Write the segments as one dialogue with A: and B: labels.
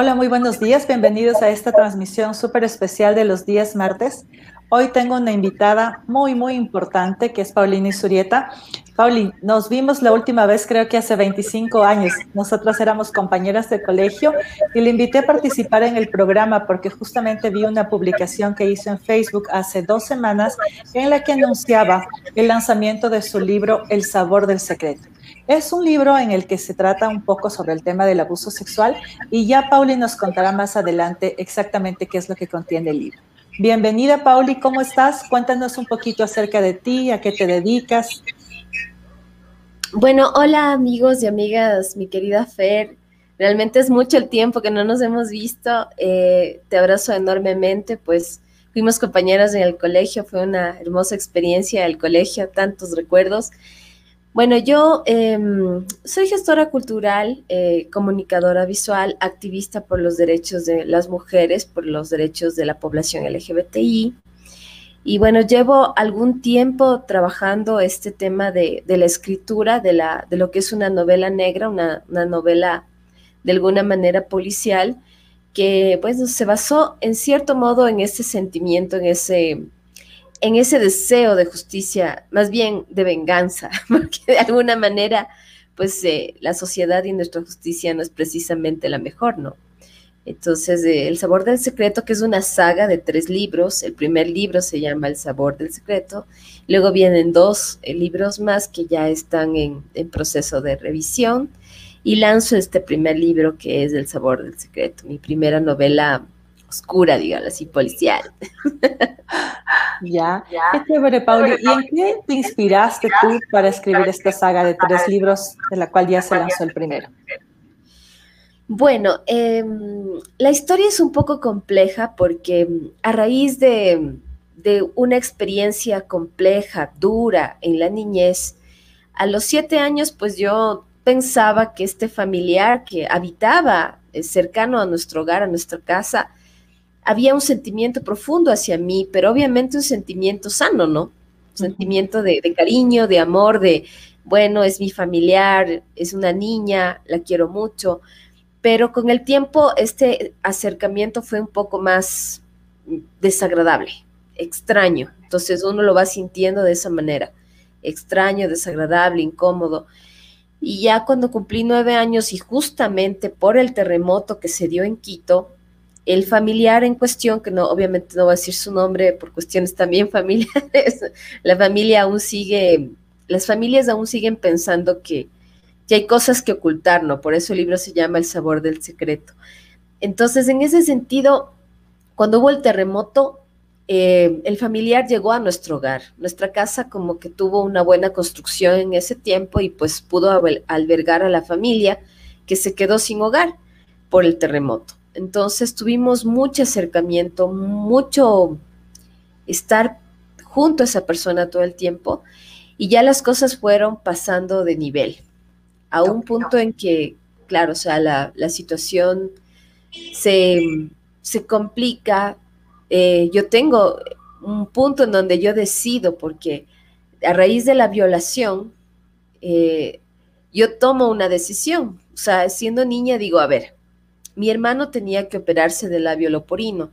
A: Hola, muy buenos días. Bienvenidos a esta transmisión súper especial de los días martes. Hoy tengo una invitada muy, muy importante que es Paulina Isurieta. Pauli, nos vimos la última vez creo que hace 25 años. Nosotras éramos compañeras de colegio y le invité a participar en el programa porque justamente vi una publicación que hizo en Facebook hace dos semanas en la que anunciaba el lanzamiento de su libro El sabor del secreto. Es un libro en el que se trata un poco sobre el tema del abuso sexual y ya Pauli nos contará más adelante exactamente qué es lo que contiene el libro. Bienvenida, Pauli, ¿cómo estás? Cuéntanos un poquito acerca de ti, a qué te dedicas.
B: Bueno, hola amigos y amigas, mi querida Fer. Realmente es mucho el tiempo que no nos hemos visto. Eh, te abrazo enormemente, pues fuimos compañeras en el colegio, fue una hermosa experiencia el colegio, tantos recuerdos. Bueno, yo em, soy gestora cultural, eh, comunicadora visual, activista por los derechos de las mujeres, por los derechos de la población LGBTI. Y bueno, llevo algún tiempo trabajando este tema de, la escritura, de, la, de lo que es una novela negra, una, una novela de alguna manera policial, que pues se basó en cierto modo en ese sentimiento, en ese en ese deseo de justicia, más bien de venganza, porque de alguna manera, pues eh, la sociedad y nuestra justicia no es precisamente la mejor, ¿no? Entonces, eh, El Sabor del Secreto, que es una saga de tres libros, el primer libro se llama El Sabor del Secreto, luego vienen dos eh, libros más que ya están en, en proceso de revisión, y lanzo este primer libro que es El Sabor del Secreto, mi primera novela oscura, digamos así, policial.
A: Ya, qué chévere, Pauli. ¿Y en qué te inspiraste tú para escribir esta saga de tres libros, de la cual ya se lanzó el primero?
B: Bueno, em, la historia es un poco compleja porque em, a raíz de, de, una experiencia compleja, dura en la niñez, a los siete años, pues yo pensaba que este familiar que habitaba eh, cercano a nuestro hogar, a nuestra casa, había un sentimiento profundo hacia mí, pero obviamente un sentimiento sano, ¿no? Un sentimiento de, cariño, de amor, de, bueno, es mi familiar, es una niña, la quiero mucho, pero con el tiempo este acercamiento fue un poco más desagradable, extraño, entonces uno lo va sintiendo de esa manera, extraño, desagradable, incómodo. Y ya cuando cumplí nueve años y justamente por el terremoto que se dio en Quito, el familiar en cuestión, que no, obviamente no va a decir su nombre por cuestiones también familiares, la familia aún sigue, las familias aún siguen pensando que, hay cosas que ocultar, ¿no? Por eso el libro se llama El sabor del secreto. Entonces, en ese sentido, cuando hubo el terremoto, eh, el familiar llegó a nuestro hogar. Nuestra casa como que tuvo una buena construcción en ese tiempo y pues pudo albergar a la familia que se quedó sin hogar por el terremoto. Entonces tuvimos mucho acercamiento, mucho estar junto a esa persona todo el tiempo y ya las cosas fueron pasando de nivel, a un punto en que, claro, o sea, la, situación se, complica. Eh, yo tengo un punto en donde yo decido, porque a raíz de la violación, eh, yo tomo una decisión. O sea, siendo niña digo, a ver, mi hermano tenía que operarse del labio loporino.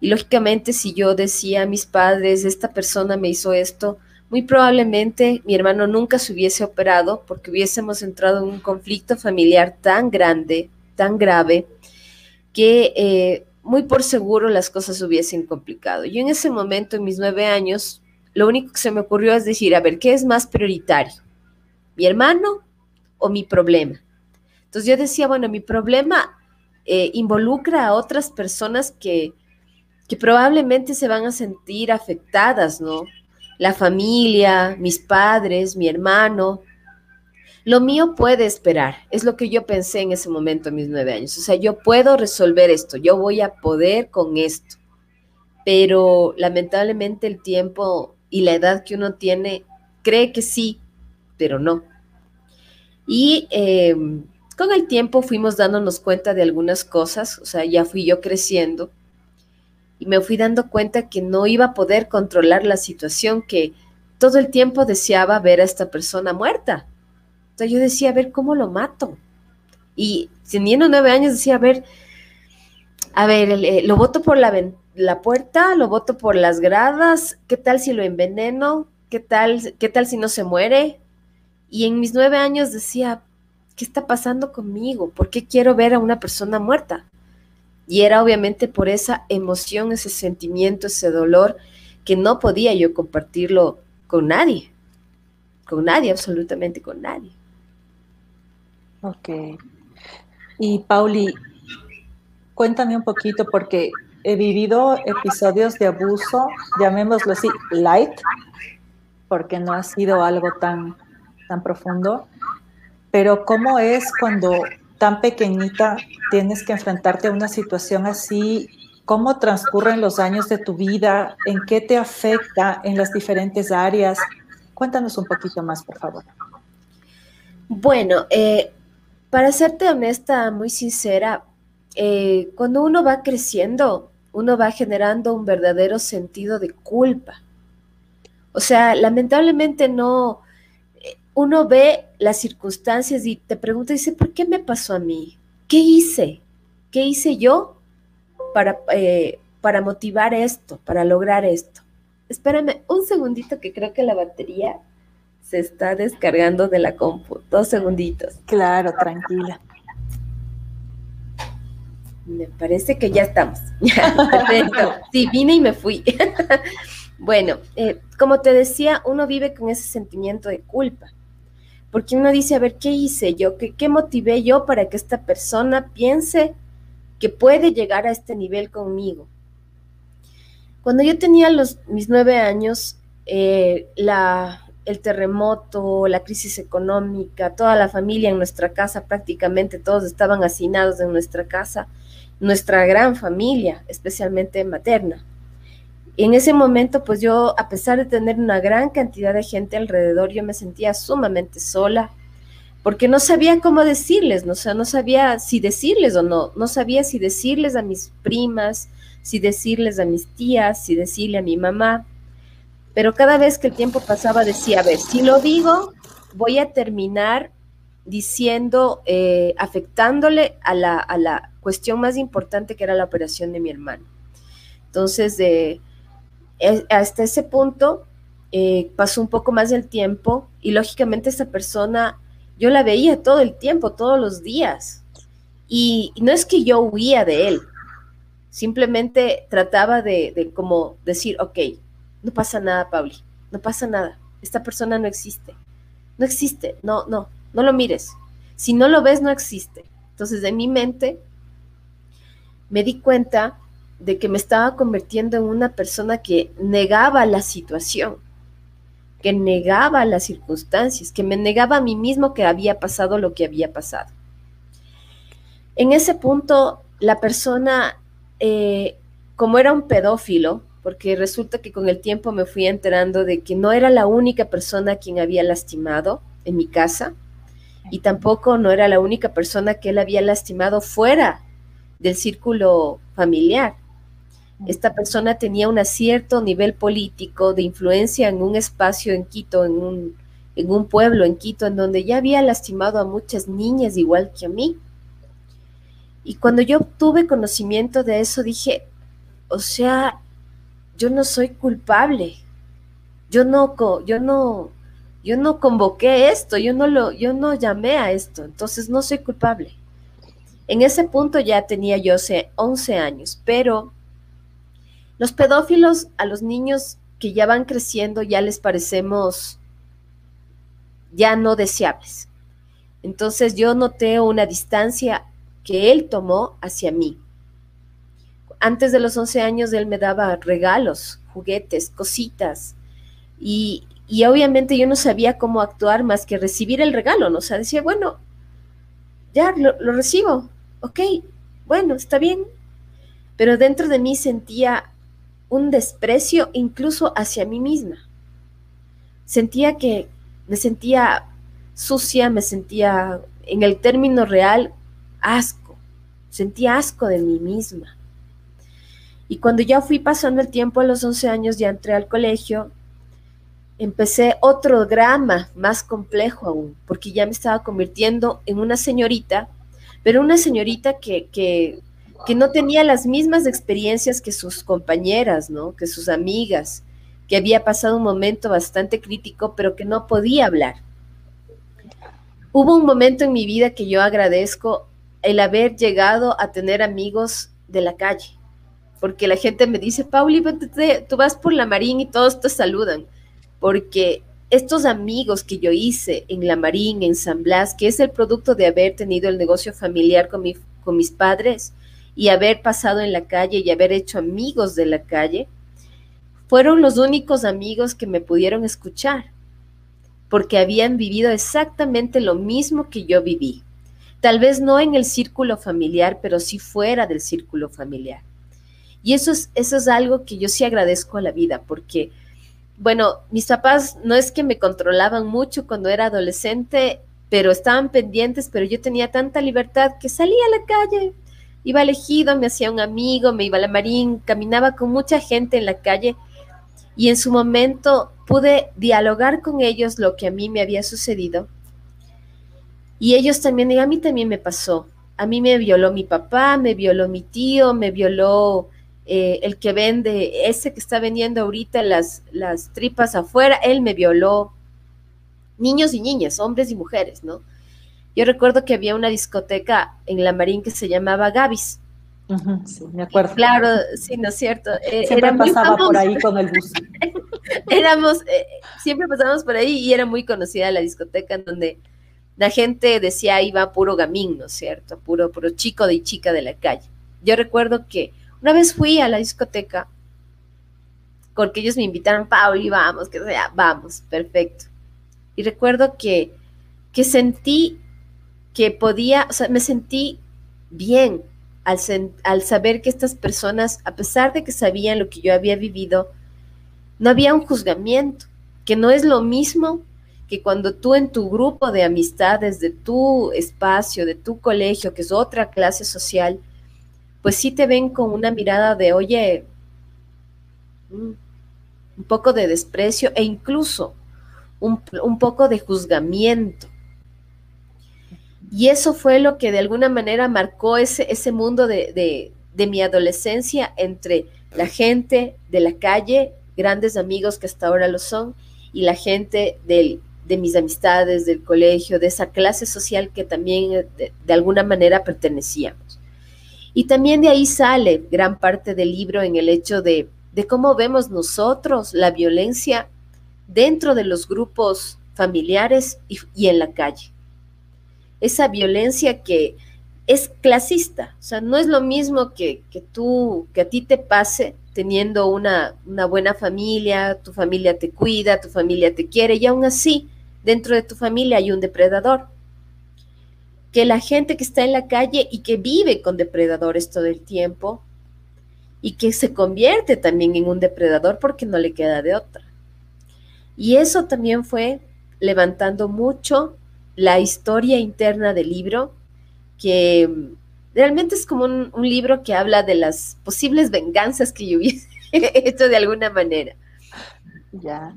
B: Y lógicamente si yo decía a mis padres, esta persona me hizo esto, muy probablemente mi hermano nunca se hubiese operado porque hubiésemos entrado en un conflicto familiar tan grande, tan grave, que eh, muy por seguro las cosas hubiesen complicado. Yo en ese momento, en mis nueve años, lo único que se me ocurrió es decir, a ver, ¿qué es más prioritario? ¿Mi hermano o mi problema? Entonces yo decía, bueno, mi problema eh, involucra a otras personas que, que probablemente se van a sentir afectadas, ¿no? La familia, mis padres, mi hermano. Lo mío puede esperar, es lo que yo pensé en ese momento, a mis nueve años. O sea, yo puedo resolver esto, yo voy a poder con esto. Pero lamentablemente el tiempo y la edad que uno tiene cree que sí, pero no. Y em, con el tiempo fuimos dándonos cuenta de algunas cosas, o sea, ya fui yo creciendo y me fui dando cuenta que no iba a poder controlar la situación, que todo el tiempo deseaba ver a esta persona muerta. Entonces yo decía, a ver, ¿cómo lo mato? Y teniendo nueve años decía, a ver, a ver, eh, lo voto por la, la puerta, lo voto por las gradas, ¿qué tal si lo enveneno? ¿Qué tal, ¿Qué tal si no se muere? Y en mis nueve años decía, ¿qué está pasando conmigo? ¿Por qué quiero ver a una persona muerta? Y era obviamente por esa emoción, ese sentimiento, ese dolor, que no podía yo compartirlo con nadie, con nadie, absolutamente con nadie.
A: Ok. Y Pauli, cuéntame un poquito porque he vivido episodios de abuso, llamémoslo así, light, porque no ha sido algo tan, tan profundo, pero ¿cómo es cuando tan pequeñita tienes que enfrentarte a una situación así? ¿Cómo transcurren los años de tu vida? ¿En qué te afecta en las diferentes áreas? Cuéntanos un poquito más, por favor.
B: Bueno, eh, para serte honesta, muy sincera, eh, cuando uno va creciendo, uno va generando un verdadero sentido de culpa. O sea, lamentablemente no, uno ve las circunstancias y te pregunta, dice, ¿por qué me pasó a mí? ¿Qué hice? ¿Qué hice yo para, eh, para motivar esto, para lograr esto? Espérame un segundito que creo que la batería se está descargando de la compu. Dos segunditos.
A: Claro, tranquila.
B: Me parece que ya estamos. Perfecto. Sí, vine y me fui. bueno, eh, como te decía, uno vive con ese sentimiento de culpa. Porque uno dice, a ver, ¿qué hice yo? ¿Qué, qué motivé yo para que esta persona piense que puede llegar a este nivel conmigo? Cuando yo tenía los, mis nueve años, eh, la, el terremoto, la crisis económica, toda la familia en nuestra casa, prácticamente todos estaban hacinados en nuestra casa, nuestra gran familia, especialmente materna. Y en ese momento, pues yo, a pesar de tener una gran cantidad de gente alrededor, yo me sentía sumamente sola, porque no sabía cómo decirles, no, no sabía si decirles o no, no sabía si decirles a mis primas, si decirles a mis tías, si decirle a mi mamá pero cada vez que el tiempo pasaba decía, a ver, si lo digo, voy a terminar diciendo, eh, afectándole a la, cuestión más importante que era la operación de mi hermano. Entonces, de, hasta ese punto eh, pasó un poco más del tiempo y lógicamente esa persona, yo la veía todo el tiempo, todos los días. Y, no es que yo huía de él, simplemente trataba de, como decir, ok, no pasa nada, Pauli, no pasa nada. Esta persona no existe. No existe, no, no, no lo mires. Si no lo ves, no existe. Entonces, de mi mente, me di cuenta de que me estaba convirtiendo en una persona que negaba la situación, que negaba las circunstancias, que me negaba a mí mismo que había pasado lo que había pasado. En ese punto, la persona, eh, como era un pedófilo, porque resulta que con el tiempo me fui enterando de que no era la única persona a quien había lastimado en mi casa y tampoco no era la única persona que él había lastimado fuera del círculo familiar. Esta persona tenía un cierto nivel político de influencia en un espacio en Quito, en un, en un pueblo en Quito, en donde ya había lastimado a muchas niñas igual que a mí. Y cuando yo tuve conocimiento de eso, dije, o sea, yo no soy culpable. Yo no, yo no, yo no convoqué esto, yo no lo, yo no llamé a esto, entonces no soy culpable. En ese punto ya tenía yo 11 años, pero los pedófilos a los niños que ya van creciendo ya les parecemos ya no deseables. Entonces yo noté una distancia que él tomó hacia mí antes de los 11 años él me daba regalos, juguetes, cositas. Y, obviamente yo no sabía cómo actuar más que recibir el regalo. O sea, decía, bueno, ya lo recibo, ok, bueno, está bien. Pero dentro de mí sentía un desprecio incluso hacia mí misma. Sentía que me sentía sucia, me sentía, en el término real, asco. Sentía asco de mí misma. Y cuando ya fui pasando el tiempo a los 11 años, ya entré al colegio, empecé otro drama más complejo aún, porque ya me estaba convirtiendo en una señorita, pero una señorita que, que, que no tenía las mismas experiencias que sus compañeras, ¿no? Que sus amigas, que había pasado un momento bastante crítico, pero que no podía hablar. Hubo un momento en mi vida que yo agradezco el haber llegado a tener amigos de la calle, porque la gente me dice, Pauli, tú vas por la Marín y todos te saludan, porque estos amigos que yo hice en la Marín, en San Blas, que es el producto de haber tenido el negocio familiar con, con mis padres y haber pasado en la calle y haber hecho amigos de la calle, fueron los únicos amigos que me pudieron escuchar, porque habían vivido exactamente lo mismo que yo viví. Tal vez no en el círculo familiar, pero sí fuera del círculo familiar. Y eso es, eso es algo que yo sí agradezco a la vida, porque, bueno, mis papás no es que me controlaban mucho cuando era adolescente, pero estaban pendientes, pero yo tenía tanta libertad que salía a la calle, iba elegido, me hacía un amigo, me iba a la marín, caminaba con mucha gente en la calle y en su momento pude dialogar con ellos lo que a mí me había sucedido. Y ellos también, y a mí también me pasó. A mí me violó mi papá, me violó mi tío, me violó eh, el que vende, ese que está vendiendo ahorita las, las tripas afuera, él me violó. Niños y niñas, hombres y mujeres, ¿no? Yo recuerdo que había una discoteca en La Marín que se llamaba Gavis
A: sí, me acuerdo.
B: Claro, sí, ¿no es cierto?
A: Eh, siempre pasaba por ahí con el bus.
B: Éramos, eh, siempre pasábamos por ahí y era muy conocida la discoteca en donde la gente decía iba puro gamín, ¿no es cierto? Puro, puro chico de chica de la calle. Yo recuerdo que una vez fui a la discoteca porque ellos me invitaron, Pauli, vamos, que sea, vamos, perfecto. Y recuerdo que, que sentí que podía, o sea, me sentí bien, al, saber que estas personas, a pesar de que sabían lo que yo había vivido, no había un juzgamiento, que no es lo mismo que cuando tú en tu grupo de amistades, de tu espacio, de tu colegio, que es otra clase social, pues sí te ven con una mirada de, oye, mm, un poco de desprecio e incluso un, un poco de juzgamiento. Y eso fue lo que de alguna manera marcó ese, ese mundo de, mi adolescencia entre la gente de la calle, grandes amigos que hasta ahora lo son, y la gente de mis amistades, del colegio, de esa clase social que también eh, de, alguna manera pertenecíamos. Y también de ahí sale gran parte del libro en el hecho de, de cómo vemos nosotros la violencia dentro de los grupos familiares y en la calle esa violencia que es clasista, o sea, no es lo mismo que, tú, que a ti te pase teniendo una, una, buena familia, tu familia te cuida, tu familia te quiere, y aún así, dentro de tu familia hay un depredador. Que la gente que está en la calle y que vive con depredadores todo el tiempo, y que se convierte también en un depredador porque no le queda de otra. Y eso también fue levantando mucho la historia interna del libro, que realmente es como un, libro que habla de las posibles venganzas que yo hubiese hecho de alguna manera.
A: Ya.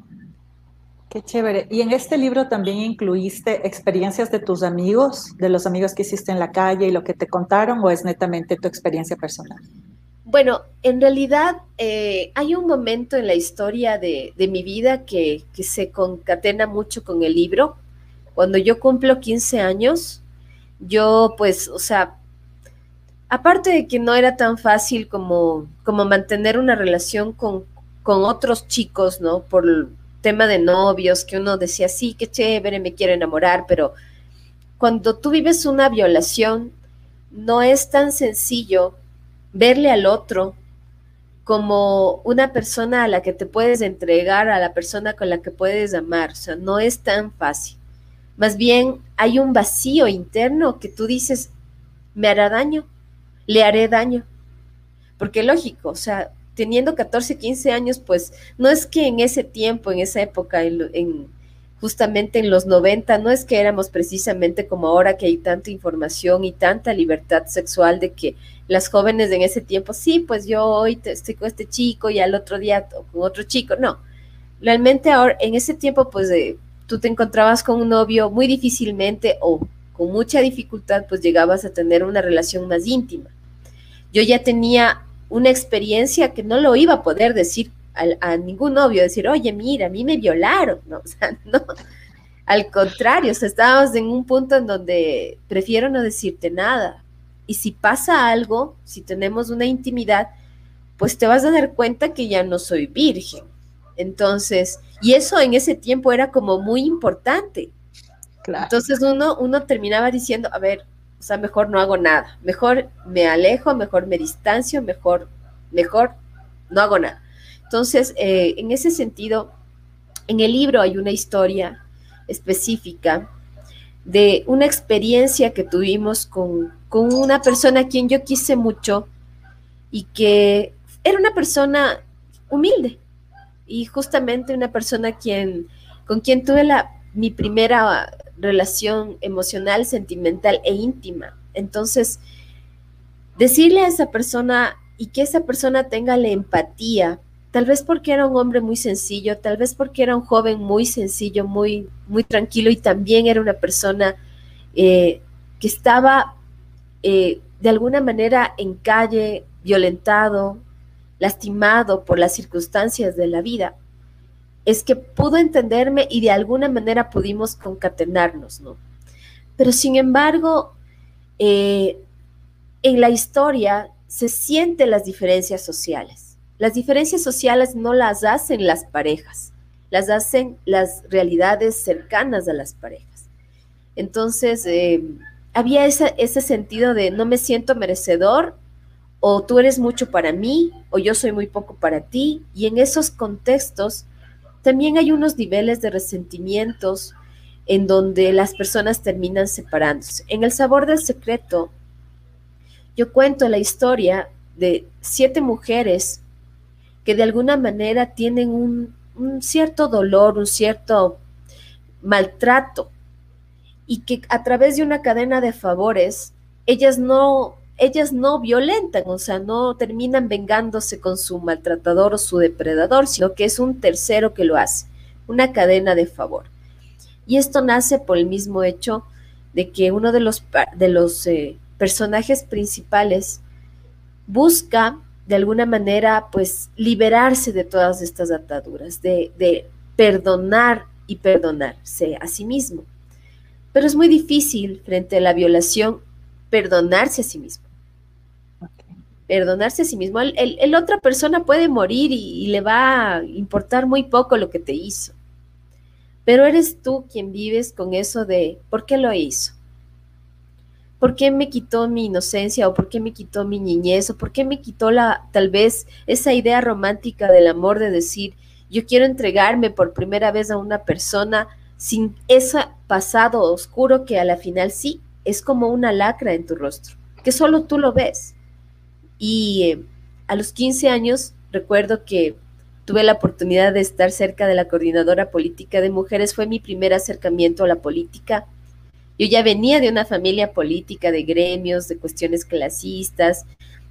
A: Qué chévere. ¿Y en este libro también incluiste experiencias de tus amigos, de los amigos que hiciste en la calle y lo que te contaron, o es netamente tu experiencia personal?
B: Bueno, en realidad eh, hay un momento en la historia de, mi vida que, que, se concatena mucho con el libro. Cuando yo cumplo 15 años, yo pues, o sea, aparte de que no era tan fácil como, como mantener una relación con, con otros chicos, ¿no? Por el tema de novios, que uno decía, sí, qué chévere, me quiero enamorar, pero cuando tú vives una violación, no es tan sencillo verle al otro como una persona a la que te puedes entregar, a la persona con la que puedes amar. O sea, no es tan fácil. Más bien hay un vacío interno que tú dices, me hará daño, le haré daño. Porque lógico, o sea, teniendo 14, 15 años, pues no es que en ese tiempo, en esa época, en, justamente en los 90, no es que éramos precisamente como ahora que hay tanta información y tanta libertad sexual de que las jóvenes en ese tiempo, sí, pues yo hoy estoy con este chico y al otro día con otro chico, no. Realmente ahora, en ese tiempo, pues tú te encontrabas con un novio muy difícilmente o con mucha dificultad, pues llegabas a tener una relación más íntima. Yo ya tenía una experiencia que no lo iba a poder decir a, ningún novio, decir, oye, mira, a mí me violaron, ¿no? O sea, no. Al contrario, o sea, estábamos en un punto en donde prefiero no decirte nada. Y si pasa algo, si tenemos una intimidad, pues te vas a dar cuenta que ya no soy virgen. Entonces, y eso en ese tiempo era como muy importante. Entonces uno, uno terminaba diciendo, a ver, o sea, mejor no hago nada, mejor me alejo, mejor me distancio, mejor, mejor no hago nada. Entonces, eh, en ese sentido, en el libro hay una historia específica de una experiencia que tuvimos con, con una persona a quien yo quise mucho y que era una persona humilde y justamente una persona quien, con quien tuve mi primera relación emocional, sentimental e íntima. Entonces, decirle a esa persona y que esa persona tenga la empatía, tal vez porque era un hombre muy sencillo, tal vez porque era un joven muy sencillo, muy, muy tranquilo y también era una persona eh, que estaba eh, de alguna manera en calle, violentado, lastimado por las circunstancias de la vida es que pudo entenderme y de alguna manera pudimos concatenarnos, ¿no? Pero sin embargo, eh, en la historia se sienten las diferencias sociales. Las diferencias sociales no las hacen las parejas, las hacen las realidades cercanas a las parejas. Entonces, eh, había ese sentido de no me siento merecedor o tú eres mucho para mí o yo soy muy poco para ti. Y en esos contextos también hay unos niveles de resentimientos en donde las personas terminan separándose. En El sabor del secreto, yo cuento la historia de siete mujeres que de alguna manera tienen un, cierto dolor, un cierto maltrato, y que a través de una cadena de favores, ellas no ellas no violentan, o sea, no terminan vengándose con su maltratador o su depredador, sino que es un tercero que lo hace, una cadena de favor. Y esto nace por el mismo hecho de que uno de los, de los eh, personajes principales busca de alguna manera pues liberarse de todas estas ataduras, de, de perdonar y perdonarse a sí mismo. Pero es muy difícil frente a la violación perdonarse a sí mismo perdonarse a sí mismo. El, otra persona puede morir y, le va a importar muy poco lo que te hizo. Pero eres tú quien vives con eso de ¿por qué lo hizo? ¿Por qué me quitó mi inocencia o por qué me quitó mi niñez o por qué me quitó la tal vez esa idea romántica del amor de decir yo quiero entregarme por primera vez a una persona sin ese pasado oscuro que a la final sí es como una lacra en tu rostro, que solo tú lo ves. Y eh, a los 15 años recuerdo que tuve la oportunidad de estar cerca de la coordinadora política de mujeres. Fue mi primer acercamiento a la política. Yo ya venía de una familia política, de gremios, de cuestiones clasistas,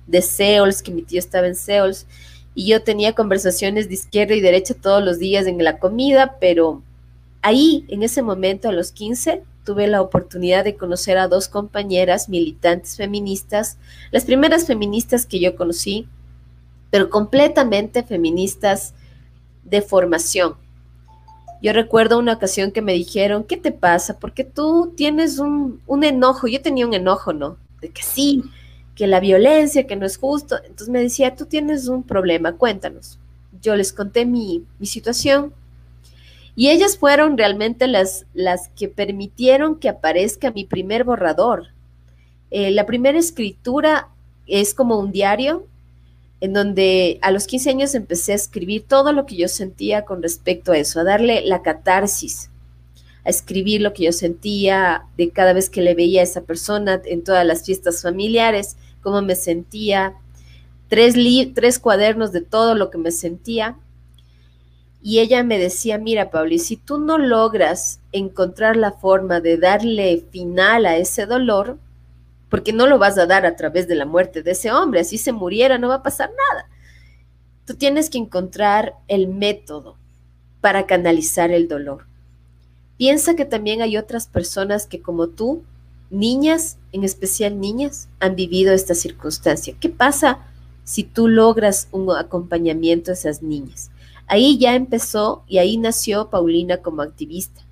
B: de SEOLS, que mi tío estaba en SEOLS, y yo tenía conversaciones de izquierda y derecha todos los días en la comida, pero ahí, en ese momento, a los 15, tuve la oportunidad de conocer a dos compañeras militantes feministas, las primeras feministas que yo conocí, pero completamente feministas de formación. Yo recuerdo una ocasión que me dijeron, ¿qué te pasa? Porque tú tienes un, enojo, yo tenía un enojo, ¿no? De que sí, que la violencia, que no es justo. Entonces me decía, tú tienes un problema, cuéntanos. Yo les conté mi, mi situación, y ellas fueron realmente las, las que permitieron que aparezca mi primer borrador. Eh, la primera escritura es como un diario en donde a los 15 años empecé a escribir todo lo que yo sentía con respecto a eso, a darle la catarsis, a escribir lo que yo sentía de cada vez que le veía a esa persona en todas las fiestas familiares, cómo me sentía, tres, tres cuadernos de todo lo que me sentía y ella me decía, mira, Pauli, si tú no logras encontrar la forma de darle final a ese dolor, porque no lo vas a dar a través de la muerte de ese hombre, así se muriera, no va a pasar nada. Tú tienes que encontrar el método para canalizar el dolor. Piensa que también hay otras personas que como tú niñas, en especial niñas, han vivido esta circunstancia. ¿Qué pasa si tú logras un acompañamiento a esas niñas? Ahí ya empezó y ahí nació Paulina como activista.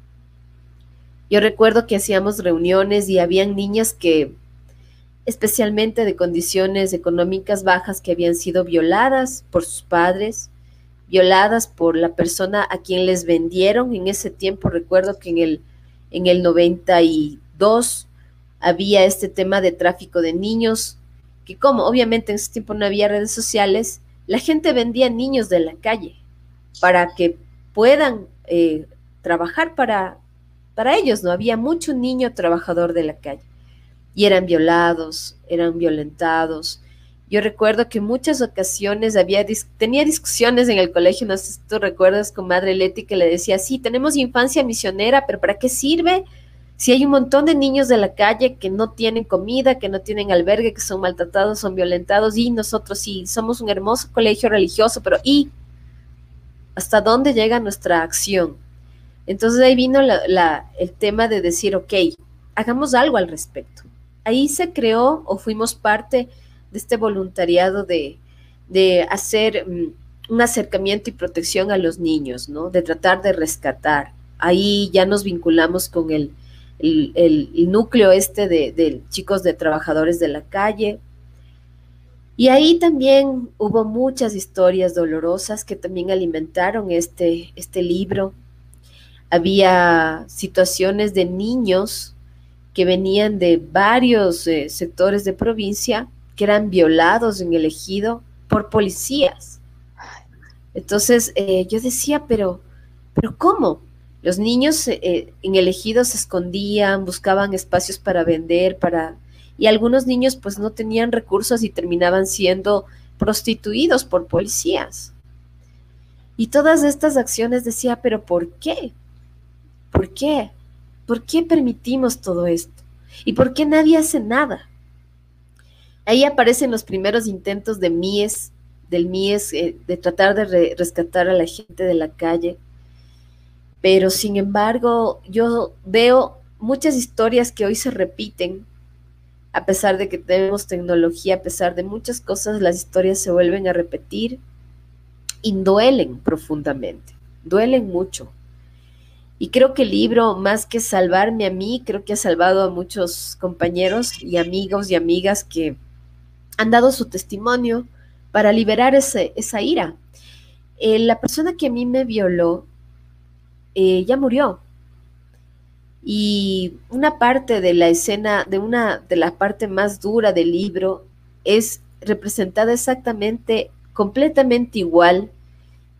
B: Yo recuerdo que hacíamos reuniones y habían niñas que, especialmente de condiciones económicas bajas, que habían sido violadas por sus padres, violadas por la persona a quien les vendieron. En ese tiempo recuerdo que en el, en el 92 había este tema de tráfico de niños, que como obviamente en ese tiempo no había redes sociales, la gente vendía niños de la calle para que puedan eh, trabajar para, para ellos, ¿no? Había mucho niño trabajador de la calle y eran violados, eran violentados. Yo recuerdo que en muchas ocasiones había tenía discusiones en el colegio, no sé si tú recuerdas con Madre Leti que le decía, sí, tenemos infancia misionera, pero ¿para qué sirve? Si hay un montón de niños de la calle que no tienen comida, que no tienen albergue, que son maltratados, son violentados, y nosotros sí, somos un hermoso colegio religioso, pero ¿y hasta dónde llega nuestra acción? Entonces ahí vino el tema de decir, ok, hagamos algo al respecto. Ahí se creó o fuimos parte de este voluntariado de, hacer mm, un acercamiento y protección a los niños, ¿no? De tratar de rescatar. Ahí ya nos vinculamos con el, el, núcleo este de, chicos de trabajadores de la calle. Y ahí también hubo muchas historias dolorosas que también alimentaron este, este libro. Había situaciones de niños que venían de varios eh, sectores de provincia que eran violados en el ejido por policías. Entonces eh, yo decía, pero, pero ¿cómo? Los niños eh, en el ejido se escondían, buscaban espacios para vender, para y algunos niños pues no tenían recursos y terminaban siendo prostituidos por policías. Y todas estas acciones decía, pero ¿por qué? ¿Por qué? ¿Por qué permitimos todo esto? ¿Y por qué nadie hace nada? Ahí aparecen los primeros intentos de Mies, del Mies, eh, de tratar de rescatar a la gente de la calle. Pero sin embargo, yo veo muchas historias que hoy se repiten, a pesar de que tenemos tecnología, a pesar de muchas cosas, las historias se vuelven a repetir y duelen profundamente, duelen mucho. Y creo que el libro, más que salvarme a mí, creo que ha salvado a muchos compañeros y amigos y amigas que han dado su testimonio para liberar ese, esa ira. Eh, la persona que a mí me violó eh, ya murió. Y una parte de la escena, de una de la parte más dura del libro, es representada exactamente, completamente igual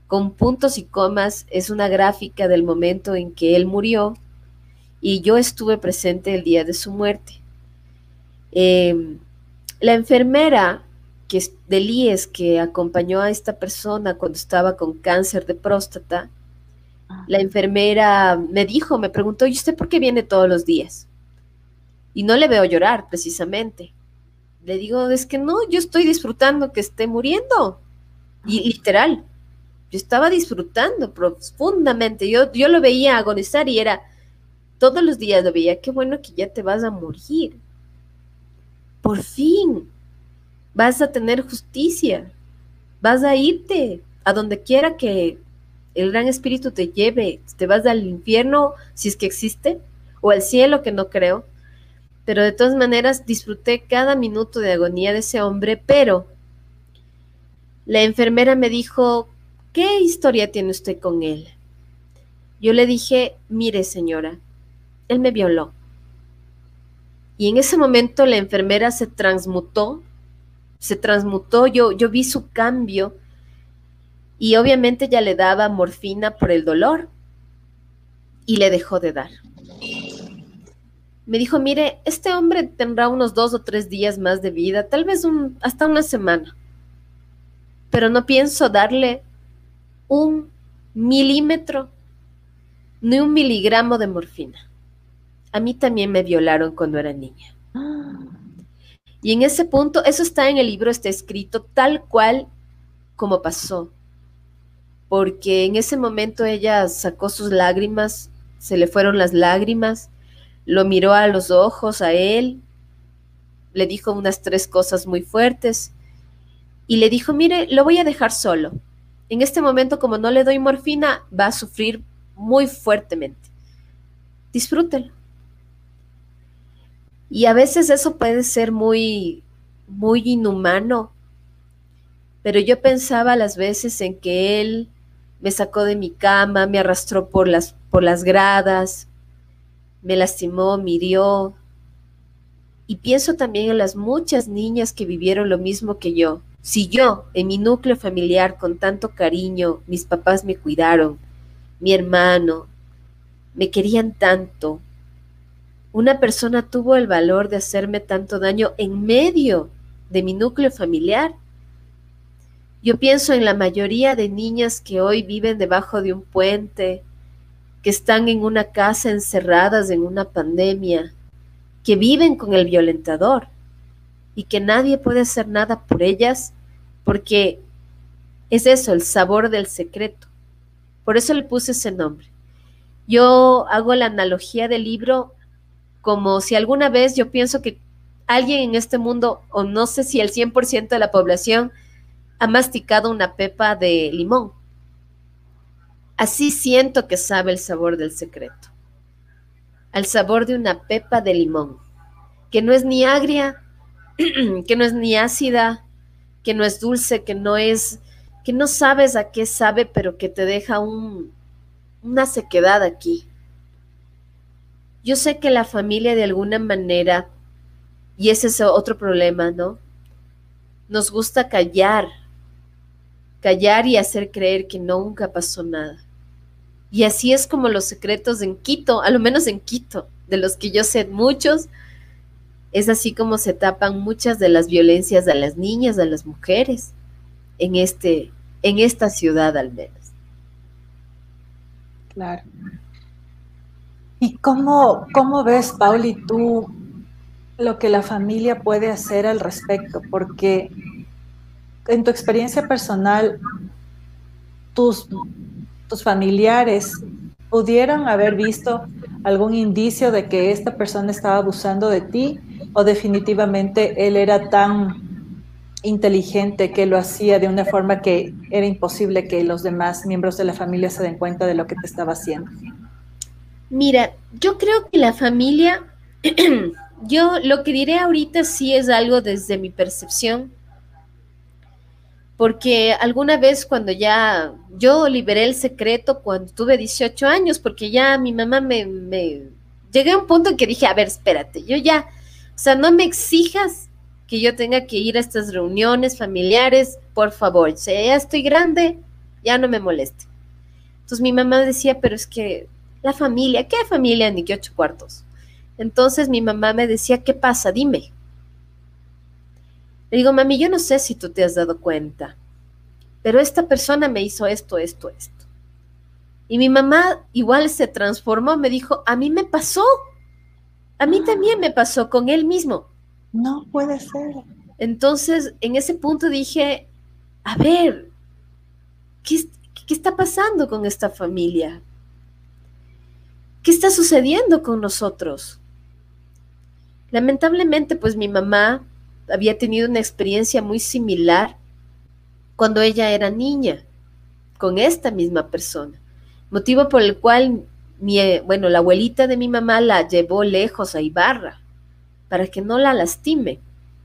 B: con puntos y comas, es una gráfica del momento en que él murió y yo estuve presente el día de su muerte. Em, la enfermera que, de IES que acompañó a esta persona cuando estaba con cáncer de próstata. La enfermera me dijo, me preguntó, ¿y usted por qué viene todos los días? Y no le veo llorar precisamente. Le digo, es que no, yo estoy disfrutando que esté muriendo. Y literal, yo estaba disfrutando profundamente. Yo, yo lo veía agonizar y era, todos los días lo veía, qué bueno que ya te vas a morir. Por fin, vas a tener justicia. Vas a irte a donde quiera que el gran espíritu te lleve. Te vas al infierno, si es que existe, o al cielo, que no creo. Pero de todas maneras disfruté cada minuto de agonía de ese hombre, pero la enfermera me dijo, ¿qué historia tiene usted con él? Yo le dije, mire señora, él me violó. Y en ese momento la enfermera se transmutó, se transmutó, yo, yo vi su cambio y obviamente ya le daba morfina por el dolor y le dejó de dar. Me dijo, mire, este hombre tendrá unos dos o tres días más de vida, tal vez hasta una semana, pero no pienso darle un milímetro ni un miligramo de morfina. A mí también me violaron cuando era niña. Y en ese punto, eso está en el libro, está escrito tal cual como pasó. Porque en ese momento ella sacó sus lágrimas, se le fueron las lágrimas, lo miró a los ojos a él, le dijo unas tres cosas muy fuertes y le dijo, mire, lo voy a dejar solo. En este momento, como no le doy morfina, va a sufrir muy fuertemente. Disfrútelo. Y a veces eso puede ser muy, muy inhumano, pero yo pensaba las veces en que él me sacó de mi cama, me arrastró por las, por las gradas, me lastimó, me hirió. Y pienso también en las muchas niñas que vivieron lo mismo que yo. Si yo, en mi núcleo familiar, con tanto cariño, mis papás me cuidaron, mi hermano, me querían tanto, una persona tuvo el valor de hacerme tanto daño en medio de mi núcleo familiar. Yo pienso en la mayoría de niñas que hoy viven debajo de un puente, que están en una casa encerradas en una pandemia, que viven con el violentador y que nadie puede hacer nada por ellas porque es eso, el sabor del secreto. Por eso le puse ese nombre. Yo hago la analogía del libro como si alguna vez yo pienso que alguien en este mundo, o no sé si el 100% de la población, ha masticado una pepa de limón. Así siento que sabe el sabor del secreto. Al sabor de una pepa de limón, que no es ni agria, que no es ni ácida, que no es dulce, que no es, que no sabes a qué sabe, pero que te deja un, una sequedad aquí. Yo sé que la familia de alguna manera, y ese es otro problema, ¿no? Nos gusta callar, callar y hacer creer que nunca pasó nada. Y así es como los secretos en Quito, a lo menos en Quito, de los que yo sé muchos, es así como se tapan muchas de las violencias de las niñas, de las mujeres, en, este, en esta ciudad al menos.
A: Claro. ¿Y cómo, cómo ves, Pauli, tú lo que la familia puede hacer al respecto? Porque en tu experiencia personal, tus tus familiares pudieron haber visto algún indicio de que esta persona estaba abusando de ti o definitivamente él era tan inteligente que lo hacía de una forma que era imposible que los demás miembros de la familia se den cuenta de lo que te estaba haciendo?
B: Mira, yo creo que la familia, yo lo que diré ahorita sí es algo desde mi percepción, porque alguna vez cuando ya yo liberé el secreto cuando tuve 18 años, porque ya mi mamá me, me, llegué a un punto en que dije, a ver, espérate, yo ya, o sea, no me exijas que yo tenga que ir a estas reuniones familiares, por favor, si ya estoy grande, ya no me moleste. Entonces mi mamá decía, pero es que la familia, ¿qué familia? Ni que ocho cuartos. Entonces mi mamá me decía, ¿qué pasa? Dime. Le digo, mami, yo no sé si tú te has dado cuenta, pero esta persona me hizo esto, esto, esto. Y mi mamá igual se transformó, me dijo, a mí me pasó, a mí también me pasó con él mismo.
A: No puede ser.
B: Entonces, en ese punto dije, a ver, ¿qué, qué está pasando con esta familia? ¿Qué está sucediendo con nosotros? Lamentablemente, pues mi mamá había tenido una experiencia muy similar cuando ella era niña, con esta misma persona. Motivo por el cual, mi, bueno, la abuelita de mi mamá la llevó lejos a Ibarra para que no la lastime.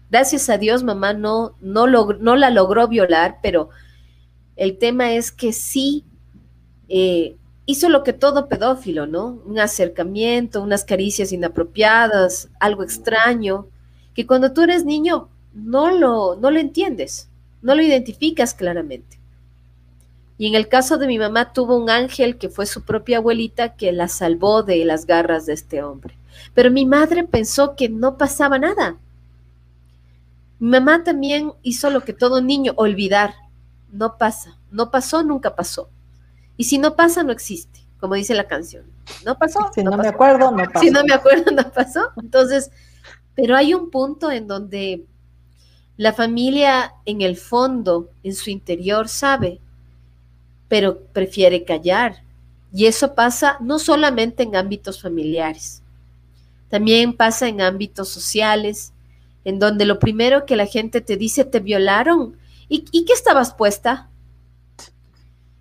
B: Gracias a Dios, mamá no, no, no la logró violar, pero el tema es que sí eh, hizo lo que todo pedófilo, ¿no? Un acercamiento, unas caricias inapropiadas, algo extraño, que cuando tú eres niño no lo, no lo entiendes, no lo identificas claramente. Y en el caso de mi mamá tuvo un ángel que fue su propia abuelita que la salvó de las garras de este hombre. Pero mi madre pensó que no pasaba nada. Mi mamá también hizo lo que todo niño, olvidar. No pasa, no pasó, nunca pasó. Y si no pasa, no existe, como dice la canción. No pasó.
A: Si no, me acuerdo, no pasó.
B: Si no me acuerdo, no pasó. Entonces, pero hay un punto en donde la familia en el fondo, en su interior, sabe, pero prefiere callar. Y eso pasa no solamente en ámbitos familiares, También pasa en ámbitos sociales, en donde lo primero que la gente te dice, te violaron. ¿Y, qué estabas puesta?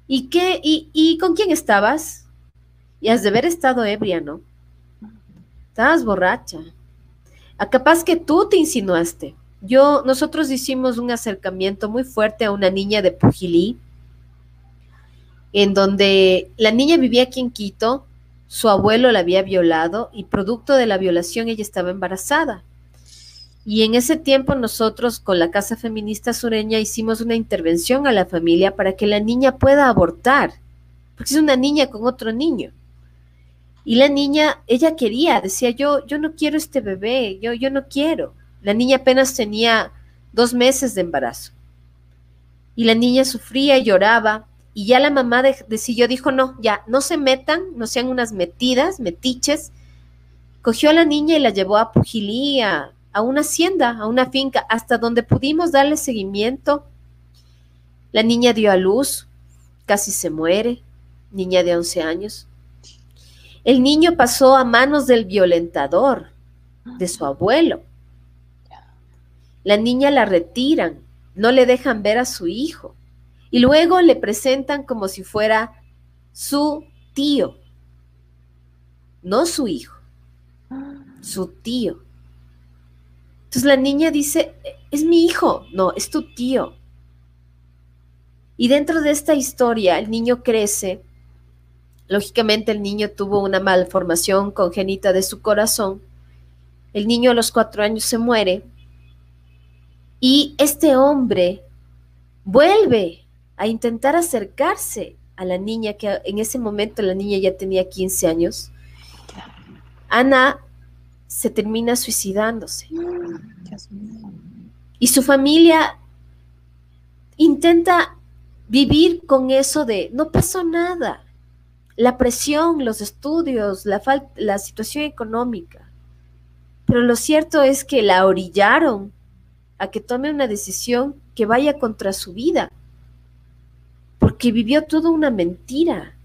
B: ¿Y, qué, y, con quién estabas? Y has de haber estado ebria, ¿no? Estabas borracha. A ah, capaz que tú te insinuaste. Yo, nosotros hicimos un acercamiento muy fuerte a una niña de Pujilí, en donde la niña vivía aquí en Quito, su abuelo la había violado y producto de la violación ella estaba embarazada. Y en ese tiempo nosotros con la Casa Feminista Sureña hicimos una intervención a la familia para que la niña pueda abortar, porque es una niña con otro niño. Y la niña, ella quería, decía yo, yo no quiero este bebé, yo, yo no quiero. La niña apenas tenía dos meses de embarazo. Y la niña sufría y lloraba. Y ya la mamá decidió, dijo, no, ya, no se metan, no sean unas metidas, metiches. Cogió a la niña y la llevó a Pujilí, a, una hacienda, a una finca, hasta donde pudimos darle seguimiento. La niña dio a luz, casi se muere, niña de 11 años. El niño pasó a manos del violentador, de su abuelo. La niña la retiran, no le dejan ver a su hijo y luego le presentan como si fuera su tío, no su hijo, su tío. Entonces la niña dice, es mi hijo, no, es tu tío. Y dentro de esta historia el niño crece Lógicamente el niño tuvo una malformación congénita de su corazón. El niño a los cuatro años se muere y este hombre vuelve a intentar acercarse a la niña, que en ese momento la niña ya tenía 15 años. Ana se termina suicidándose. Y su familia intenta vivir con eso de no pasó nada la presión, los estudios, la, la situación económica. Pero lo cierto es que la orillaron a que tome una decisión que vaya contra su vida, porque vivió toda una mentira.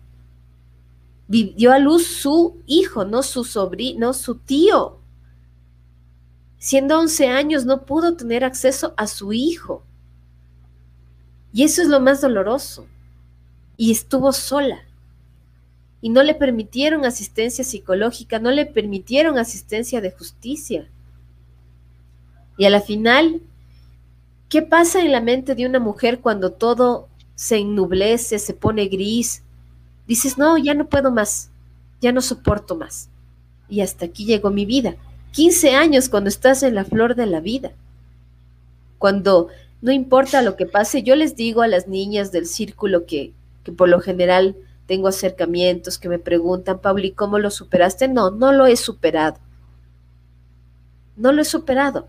B: Vivió a luz su hijo, no su sobrino, no su tío. Siendo 11 años no pudo tener acceso a su hijo. Y eso es lo más doloroso. Y estuvo sola y no le permitieron asistencia psicológica, no le permitieron asistencia de justicia. Y a la final, ¿qué pasa en la mente de una mujer cuando todo se ennublece, se pone gris? Dices, no, ya no puedo más, ya no soporto más. Y hasta aquí llegó mi vida. 15 años cuando estás en la flor de la vida. Cuando no importa lo que pase, yo les digo a las niñas del círculo que, que por lo general tengo acercamientos que me preguntan, Pauli, ¿cómo lo superaste? No, no lo he superado. No lo he superado.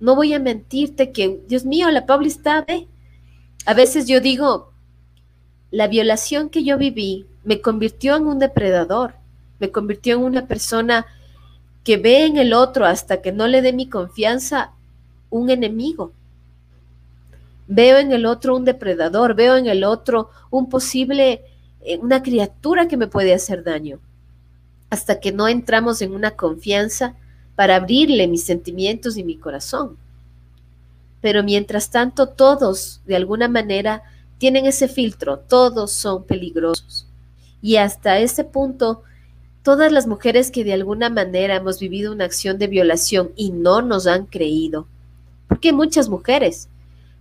B: No voy a mentirte que, Dios mío, la Pauli está, ¿ve? A veces yo digo, la violación que yo viví me convirtió en un depredador, me convirtió en una persona que ve en el otro hasta que no le dé mi confianza un enemigo. Veo en el otro un depredador, veo en el otro un posible eh, una criatura que me puede hacer daño, hasta que no entramos en una confianza para abrirle mis sentimientos y mi corazón. Pero mientras tanto, todos, de alguna manera, tienen ese filtro, todos son peligrosos. Y hasta ese punto, todas las mujeres que de alguna manera hemos vivido una acción de violación y no nos han creído, porque muchas mujeres,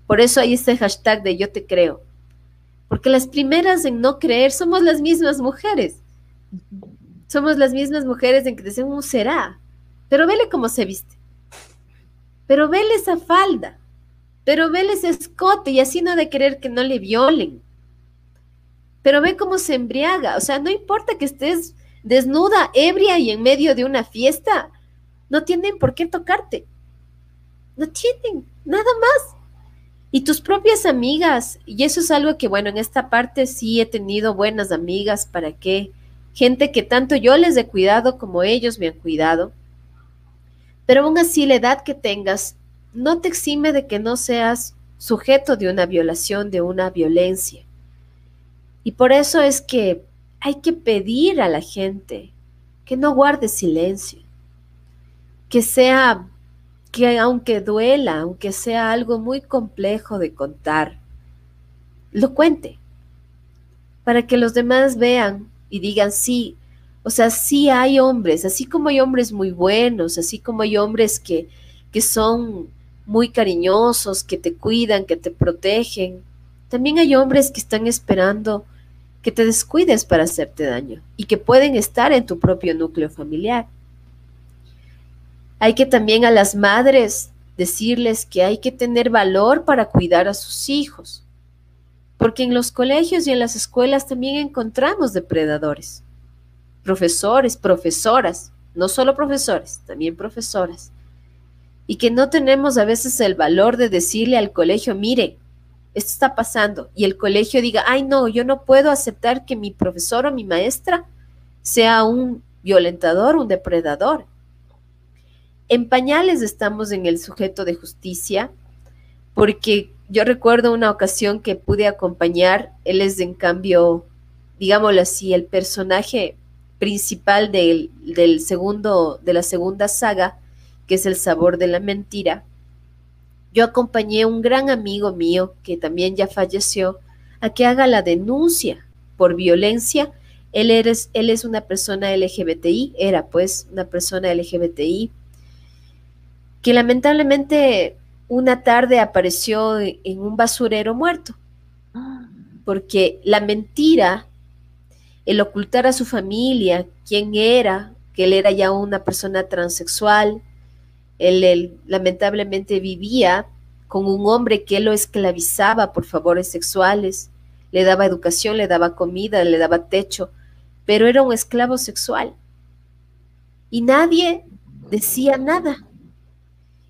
B: por eso hay este hashtag de yo te creo, porque las primeras en no creer somos las mismas mujeres. Somos las mismas mujeres en que decimos, será? Pero vele cómo se viste. Pero vele esa falda. Pero vele ese escote y así no de querer que no le violen. Pero ve cómo se embriaga. O sea, no importa que estés desnuda, ebria y en medio de una fiesta. No tienen por qué tocarte. No tienen nada más. Y tus propias amigas, y eso es algo que, bueno, en esta parte sí he tenido buenas amigas, ¿para qué? Gente que tanto yo les he cuidado como ellos me han cuidado. Pero aún así, la edad que tengas no te exime de que no seas sujeto de una violación, de una violencia. Y por eso es que hay que pedir a la gente que no guarde silencio. que sea, que aunque duela, aunque sea algo muy complejo de contar, lo cuente, para que los demás vean y digan, sí, o sea, sí hay hombres, así como hay hombres muy buenos, así como hay hombres que, que son muy cariñosos, que te cuidan, que te protegen, también hay hombres que están esperando que te descuides para hacerte daño y que pueden estar en tu propio núcleo familiar. Hay que también a las madres decirles que hay que tener valor para cuidar a sus hijos, porque en los colegios y en las escuelas también encontramos depredadores, profesores, profesoras, no solo profesores, también profesoras, y que no tenemos a veces el valor de decirle al colegio, mire, esto está pasando, y el colegio diga, ay no, yo no puedo aceptar que mi profesor o mi maestra sea un violentador, un depredador. En pañales estamos en el sujeto de justicia, porque yo recuerdo una ocasión que pude acompañar, él es en cambio, digámoslo así, el personaje principal del, del segundo, de la segunda saga, que es el sabor de la mentira yo acompañé a un gran amigo mío, que también ya falleció, a que haga la denuncia por violencia. Él, él es una persona LGBTI, era pues una persona LGBTI, que lamentablemente una tarde apareció en un basurero muerto, porque la mentira, el ocultar a su familia quién era, que él era ya una persona transexual, él, lamentablemente vivía con un hombre que lo esclavizaba por favores sexuales, le daba educación, le daba comida, le daba techo, pero era un esclavo sexual. Y nadie decía nada.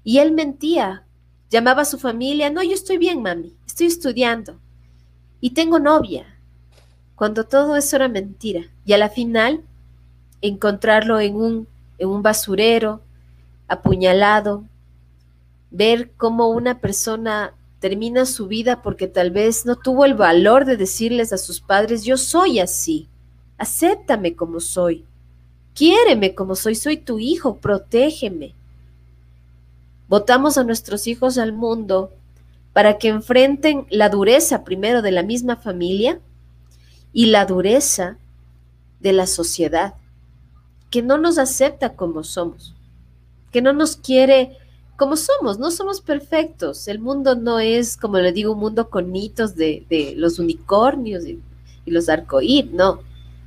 B: Y él mentía, llamaba a su familia, no, yo estoy bien, mami, estoy estudiando y tengo novia, cuando todo eso era mentira. Y a la final, encontrarlo en un, en un basurero, apuñalado, ver cómo una persona termina su vida porque tal vez no tuvo el valor de decirles a sus padres, yo soy así, acéptame como soy, quiéreme como soy, soy tu hijo, protégeme. Votamos a nuestros hijos al mundo para que enfrenten la dureza primero de la misma familia y la dureza de la sociedad, que no nos acepta como somos que no nos quiere como somos, no somos perfectos. El mundo no es, como le digo, un mundo con hitos de, los unicornios y, los arcoíris, no.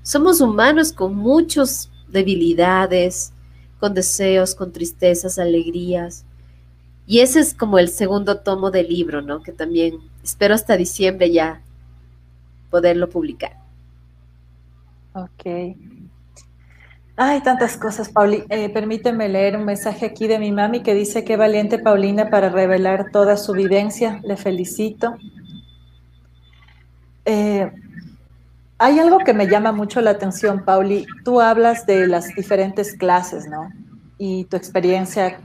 B: Somos humanos con muchas debilidades, con deseos, con tristezas, alegrías. Y ese es como el segundo tomo del libro, ¿no? Que también espero hasta diciembre ya poderlo publicar.
A: Ok. Ay, tantas cosas, Pauli. Eh, permíteme leer un mensaje aquí de mi mami que dice que valiente Paulina para revelar toda su vivencia. Le felicito. Eh, hay algo que me llama mucho la atención, Pauli. Tú hablas de las diferentes clases, ¿no? Y tu experiencia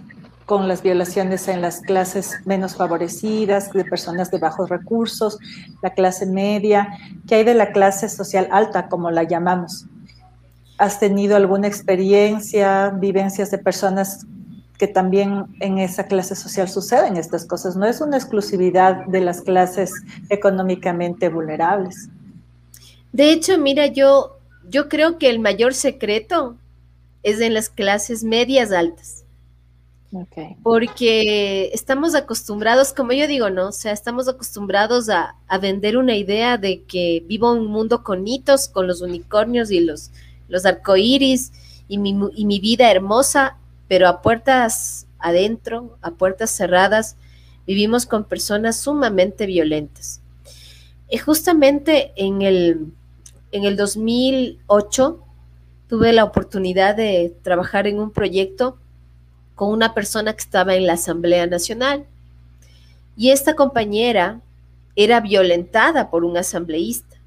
A: con las violaciones en las clases menos favorecidas, de personas de bajos recursos, la clase media, que hay de la clase social alta, como la llamamos. ¿Has tenido alguna experiencia, vivencias de personas que también en esa clase social suceden estas cosas? No es una exclusividad de las clases económicamente vulnerables.
B: De hecho, mira, yo, yo creo que el mayor secreto es en las clases medias altas. Porque estamos acostumbrados, como yo digo, ¿no? O sea, estamos acostumbrados a, vender una idea de que vivo un mundo con hitos, con los unicornios y los arcoíris y mi, y mi vida hermosa, pero a puertas adentro, a puertas cerradas, vivimos con personas sumamente violentas. Y justamente en el, en el 2008 tuve la oportunidad de trabajar en un proyecto con una persona que estaba en la Asamblea Nacional. Y esta compañera era violentada por un asambleísta.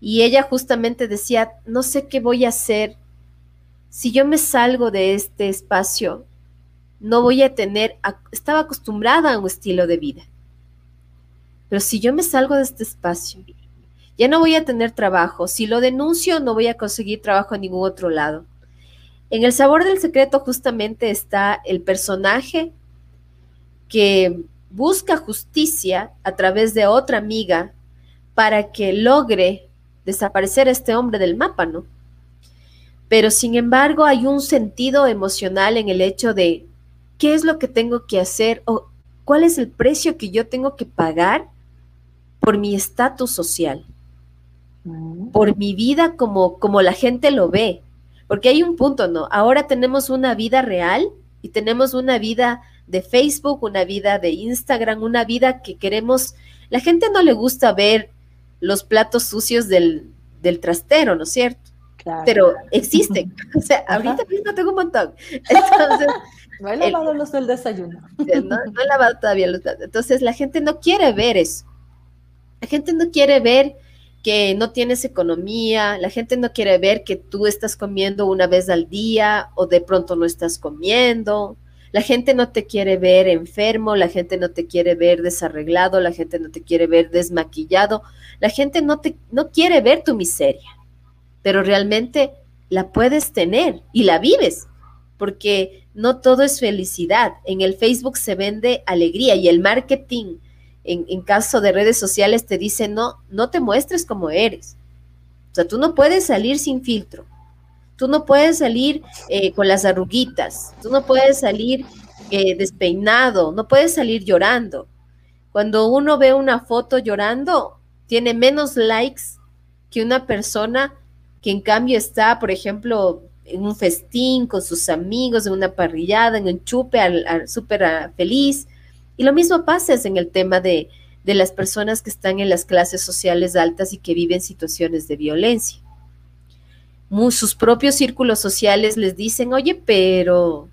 B: Y ella justamente decía, no sé qué voy a hacer. Si yo me salgo de este espacio, no voy a tener, estaba acostumbrada a un estilo de vida. Pero si yo me salgo de este espacio, ya no voy a tener trabajo. Si lo denuncio, no voy a conseguir trabajo en ningún otro lado. En el sabor del secreto justamente está el personaje que busca justicia a través de otra amiga para que logre desaparecer a este hombre del mapa, ¿no? Pero sin embargo hay un sentido emocional en el hecho de qué es lo que tengo que hacer o cuál es el precio que yo tengo que pagar por mi estatus social, mm. por mi vida como, como la gente lo ve. Porque hay un punto, ¿no? Ahora tenemos una vida real y tenemos una vida de Facebook, una vida de Instagram, una vida que queremos. La gente no le gusta ver los platos sucios del, del trastero, ¿no es cierto? Pero existen. O sea, ahorita mismo tengo un montón. Entonces,
A: no he lavado los del desayuno.
B: No, no, he lavado todavía los Entonces, la gente no quiere ver eso. La gente no quiere ver no tienes economía, la gente no quiere ver que tú estás comiendo una vez al día o de pronto no estás comiendo. La gente no te quiere ver enfermo, la gente no te quiere ver desarreglado, la gente no te quiere ver desmaquillado, la gente no te no quiere ver tu miseria pero realmente la puedes tener y la vives, porque no todo es felicidad. En el Facebook se vende alegría y el marketing, en, caso de redes sociales, te dice, no, no te muestres como eres. O sea, tú no puedes salir sin filtro. Tú no puedes salir eh, con las arruguitas. Tú no puedes salir eh, despeinado. No puedes salir llorando. Cuando uno ve una foto llorando, tiene menos likes que una persona que en cambio está, por ejemplo, en un festín con sus amigos, en una parrillada, en un chupe, súper ah, feliz. Y lo mismo pasa en el tema de, de las personas que están en las clases sociales altas y que viven situaciones de violencia. sus propios círculos sociales les dicen, oye, pero,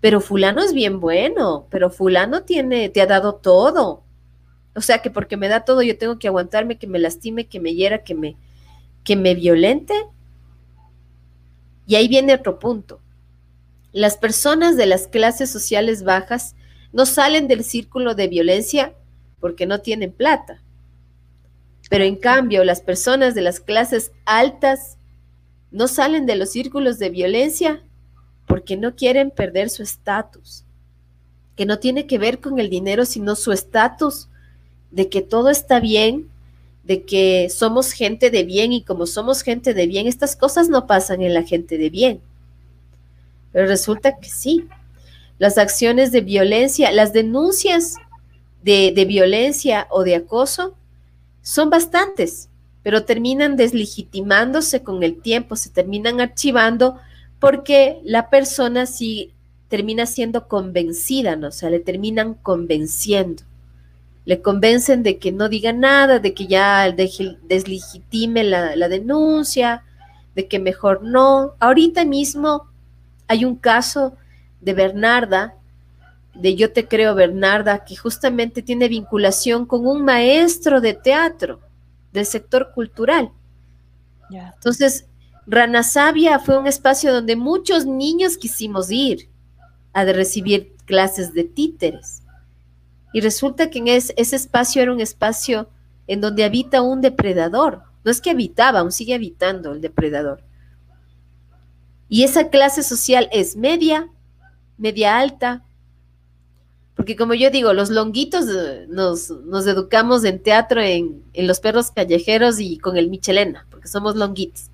B: pero fulano es bien bueno, pero fulano tiene, te ha dado todo. O sea que porque me da todo yo tengo que aguantarme, que me lastime, que me hiera, que me, que me violente. Y ahí viene otro punto. Las personas de las clases sociales bajas no salen del círculo de violencia porque no tienen plata. Pero en cambio, las personas de las clases altas no salen de los círculos de violencia porque no quieren perder su estatus, que no tiene que ver con el dinero, sino su estatus de que todo está bien, de que somos gente de bien y como somos gente de bien, estas cosas no pasan en la gente de bien. Pero resulta que sí. Las acciones de violencia, las denuncias de, de violencia o de acoso son bastantes, pero terminan deslegitimándose con el tiempo, se terminan archivando porque la persona sí termina siendo convencida, ¿no? O sea, le terminan convenciendo le convencen de que no diga nada, de que ya deslegitime la, la denuncia, de que mejor no. Ahorita mismo hay un caso de Bernarda, de Yo te creo Bernarda, que justamente tiene vinculación con un maestro de teatro del sector cultural. Entonces, Rana Sabia fue un espacio donde muchos niños quisimos ir a recibir clases de títeres. Y resulta que en ese espacio era un espacio en donde habita un depredador. No es que habitaba, aún sigue habitando el depredador. Y esa clase social es media, media alta, porque como yo digo, los longuitos eh, nos, educamos en teatro en, los perros callejeros y con el Michelena, porque somos longuitos.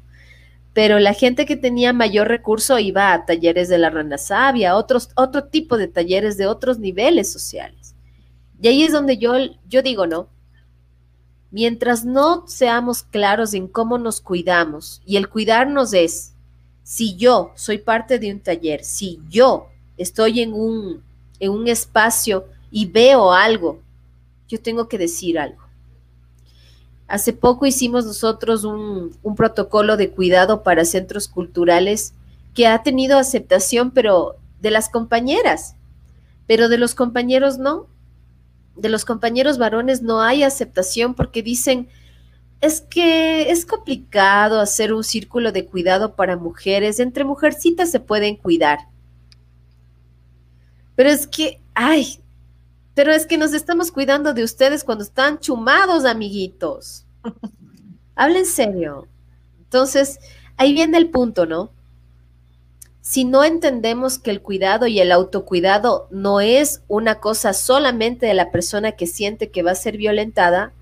B: Pero la gente que tenía mayor recurso iba a talleres de la rana sabia, otros, otro tipo de talleres de otros niveles sociales. Y ahí es donde yo, yo digo, ¿no? Mientras no seamos claros en cómo nos cuidamos, y el cuidarnos es, si yo soy parte de un taller, si yo estoy en un, en un espacio y veo algo, yo tengo que decir algo. Hace poco hicimos nosotros un, un, protocolo de cuidado para centros culturales que ha tenido aceptación, pero de las compañeras, pero de los compañeros no de los compañeros varones no hay aceptación porque dicen, es que es complicado hacer un círculo de cuidado para mujeres, entre mujercitas se pueden cuidar. Pero es que, ay, pero es que nos estamos cuidando de ustedes cuando están chumados, amiguitos. Habla en serio. Entonces, ahí viene el punto, ¿no? si no entendemos que el cuidado y el autocuidado no es una cosa solamente de la persona que siente que va a ser violentada,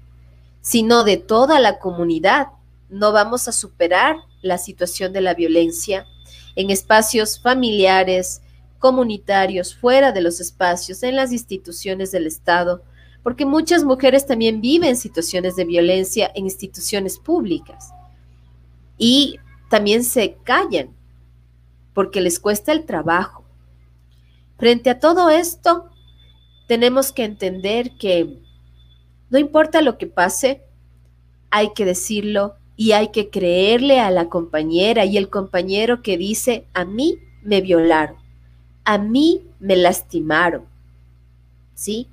B: sino de toda la comunidad, no vamos a superar la situación de la violencia en espacios familiares, comunitarios, fuera de los espacios, en las instituciones del Estado, porque muchas mujeres también viven situaciones de violencia en instituciones públicas y también se callan porque les cuesta el trabajo. Frente a todo esto, tenemos que entender que no importa lo que pase, hay que decirlo y hay que creerle a la compañera y el compañero que dice, a mí me violaron, a mí me lastimaron. ¿Sí?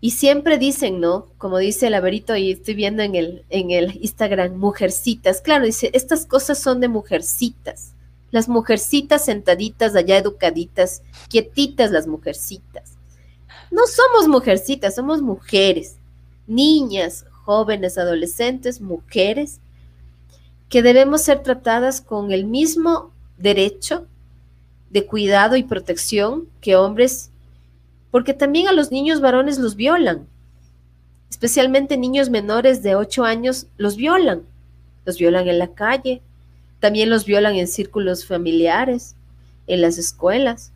B: Y siempre dicen, ¿no? Como dice el Averito, y estoy viendo en el, en el Instagram, mujercitas. Claro, dice, estas cosas son de mujercitas. Las mujercitas sentaditas allá educaditas, quietitas las mujercitas. No somos mujercitas, somos mujeres, niñas, jóvenes, adolescentes, mujeres, que debemos ser tratadas con el mismo derecho de cuidado y protección que hombres porque también a los niños varones los violan, especialmente niños menores de 8 años los violan, los violan en la calle, también los violan en círculos familiares, en las escuelas.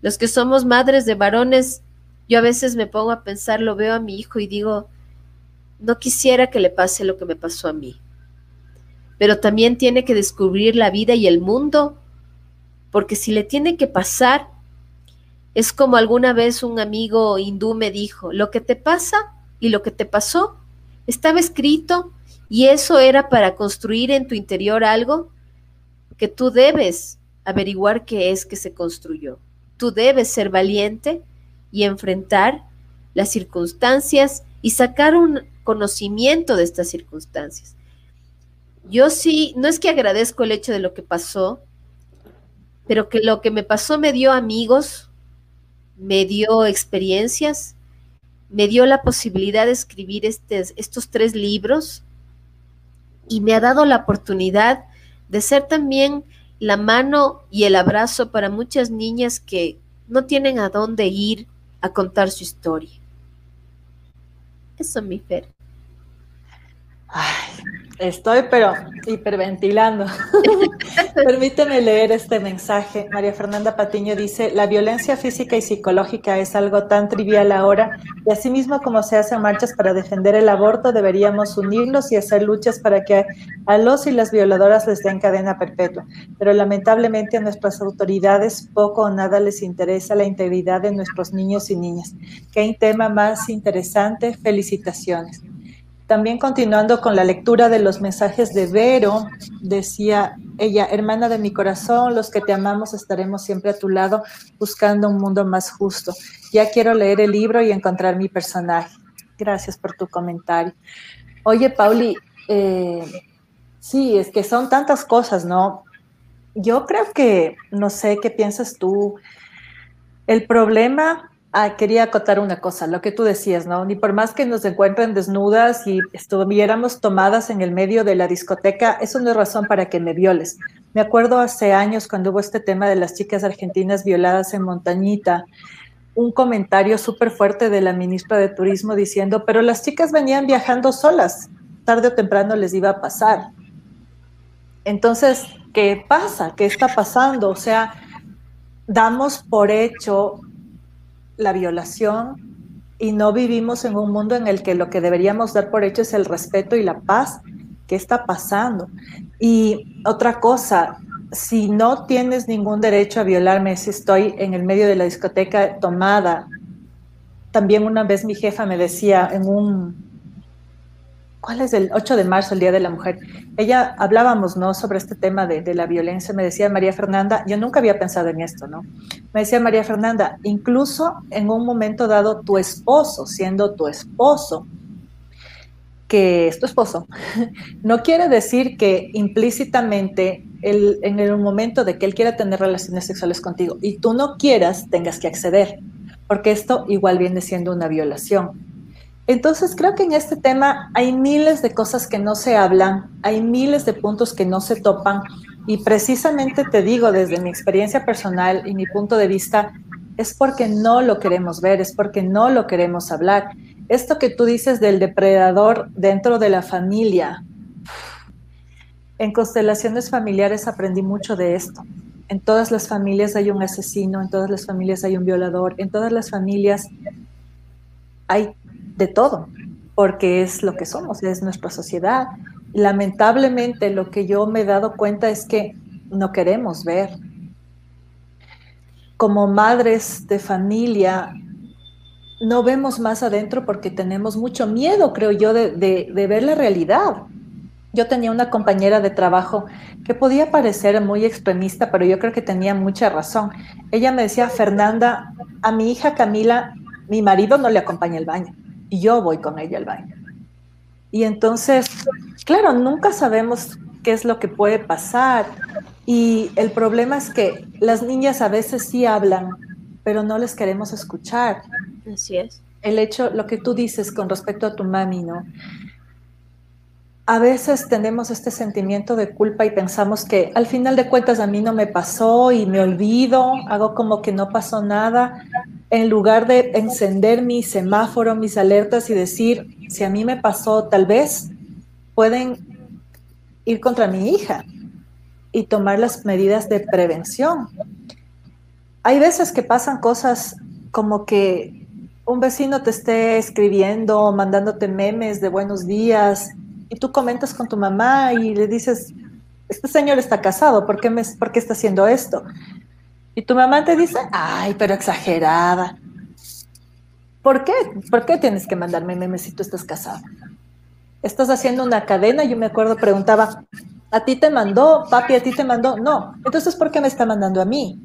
B: Los que somos madres de varones, yo a veces me pongo a pensar, lo veo a mi hijo y digo, no quisiera que le pase lo que me pasó a mí. Pero también tiene que descubrir la vida y el mundo, porque si le tiene que pasar, es como alguna vez un amigo hindú me dijo, lo que te pasa y lo que te pasó estaba escrito y eso era para construir en tu interior algo que tú debes averiguar qué es que se construyó. Tú debes ser valiente y enfrentar las circunstancias y sacar un conocimiento de estas circunstancias. Yo sí, no es que agradezco el hecho de lo que pasó, pero que lo que me pasó me dio amigos, me dio experiencias, me dio la posibilidad de escribir estos tres libros y me ha dado la oportunidad de ser también la mano y el abrazo para muchas niñas que no tienen a dónde ir a contar su historia. Eso, mi Fer.
A: Ay, estoy pero hiperventilando. Permíteme leer este mensaje. María Fernanda Patiño dice, la violencia física y psicológica es algo tan trivial ahora y asimismo como se hacen marchas para defender el aborto, deberíamos unirnos y hacer luchas para que a los y las violadoras les den cadena perpetua. Pero lamentablemente a nuestras autoridades poco o nada les interesa la integridad de nuestros niños y niñas. Qué tema más interesante. Felicitaciones. También continuando con la lectura de los mensajes de Vero, decía ella, hermana de mi corazón, los que te amamos estaremos siempre a tu lado buscando un mundo más justo. Ya quiero leer el libro y encontrar mi personaje. Gracias por tu comentario. Oye, Pauli, eh, sí, es que son tantas cosas, ¿no? Yo creo que, no sé qué piensas tú, el problema Ah, quería acotar una cosa, lo que tú decías, ¿no? Ni por más que nos encuentren desnudas y estuviéramos tomadas en el medio de la discoteca, eso no es razón para que me violes. Me acuerdo hace años cuando hubo este tema de las chicas argentinas violadas en Montañita, un comentario súper fuerte de la ministra de Turismo diciendo, pero las chicas venían viajando solas, tarde o temprano les iba a pasar. Entonces, ¿qué pasa? ¿Qué está pasando? O sea, damos por hecho la violación y no vivimos en un mundo en el que lo que deberíamos dar por hecho es el respeto y la paz. ¿Qué está pasando? Y otra cosa, si no tienes ningún derecho a violarme, si estoy en el medio de la discoteca tomada, también una vez mi jefa me decía en un ¿cuál es el 8 de marzo, el Día de la Mujer? Ella hablábamos, ¿no? Sobre este tema de, la violencia. Me decía María Fernanda, yo nunca había pensado en esto, ¿no? Me decía María Fernanda, incluso en un momento dado, tu esposo, siendo tu esposo, que es tu esposo, no quiere decir que implícitamente en el momento de que él quiera tener relaciones sexuales contigo y tú no quieras, tengas que acceder, porque esto igual viene siendo una violación. Entonces creo que en este tema hay miles de cosas que no se hablan, hay miles de puntos que no se topan Y precisamente te digo, desde mi experiencia personal y mi punto de vista, es porque no lo queremos ver, es porque no lo queremos hablar. Esto que tú dices del depredador dentro de la familia, en constelaciones familiares aprendí mucho de esto. En todas las familias hay un asesino, en todas las familias hay un violador, en todas las familias hay de todo, porque es lo que somos, es nuestra sociedad. Lamentablemente lo que yo me he dado cuenta es que no queremos ver. Como madres de familia, no vemos más adentro porque tenemos mucho miedo, creo yo, de, ver la realidad yo tenía una compañera de trabajo que podía parecer muy extremista, pero yo creo que tenía mucha razón. Ella me decía, Fernanda, a mi hija Camila, mi marido no le acompaña al baño y yo voy con ella al baño. Y entonces, claro, nunca sabemos qué es lo que puede pasar. Y el problema es que las niñas a veces sí hablan, pero no les queremos escuchar.
B: Así es.
A: El hecho, lo que tú dices con respecto a tu mami, ¿no? a veces tenemos este sentimiento de culpa y pensamos que al final de cuentas a mí no me pasó y me olvido, hago como que no pasó nada, en lugar de encender mi semáforo, mis alertas y decir, si a mí me pasó, tal vez pueden ir contra mi hija y tomar las medidas de prevención. Hay veces que pasan cosas como que un vecino te esté escribiendo, mandándote memes de buenos días, y tú comentas con tu mamá y le dices, este señor está casado, ¿por qué, me, ¿por qué está haciendo esto? Y tu mamá te dice, ay, pero exagerada. ¿Por qué? ¿Por qué tienes que mandarme memes si tú estás casado? Estás haciendo una cadena, yo me acuerdo, preguntaba, ¿a ti te mandó, papi, a ti te mandó? No, entonces, ¿por qué me está mandando a mí?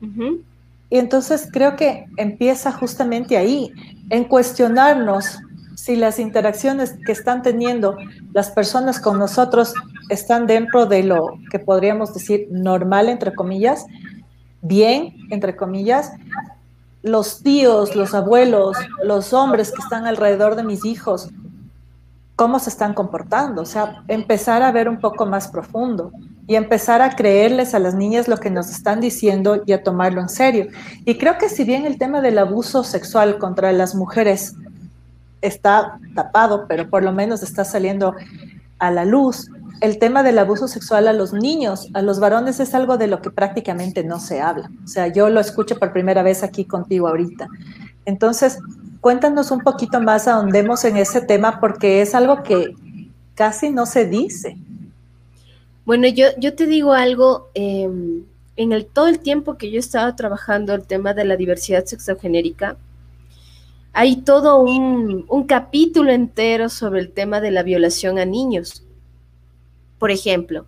A: Y entonces creo que empieza justamente ahí, en cuestionarnos si las interacciones que están teniendo las personas con nosotros están dentro de lo que podríamos decir normal, entre comillas, bien, entre comillas, los tíos, los abuelos, los hombres que están alrededor de mis hijos, cómo se están comportando, o sea, empezar a ver un poco más profundo y empezar a creerles a las niñas lo que nos están diciendo y a tomarlo en serio. Y creo que si bien el tema del abuso sexual contra las mujeres está tapado, pero por lo menos está saliendo a la luz. El tema del abuso sexual a los niños, a los varones, es algo de lo que prácticamente no se habla. O sea, yo lo escucho por primera vez aquí contigo ahorita. Entonces, cuéntanos un poquito más, ahondemos en ese tema, porque es algo que casi no se dice.
B: Bueno, yo, yo te digo algo, em, en el, todo el tiempo que yo estaba trabajando el tema de la diversidad sexogenérica, hay todo un, capítulo entero sobre el tema de la violación a niños. Por ejemplo,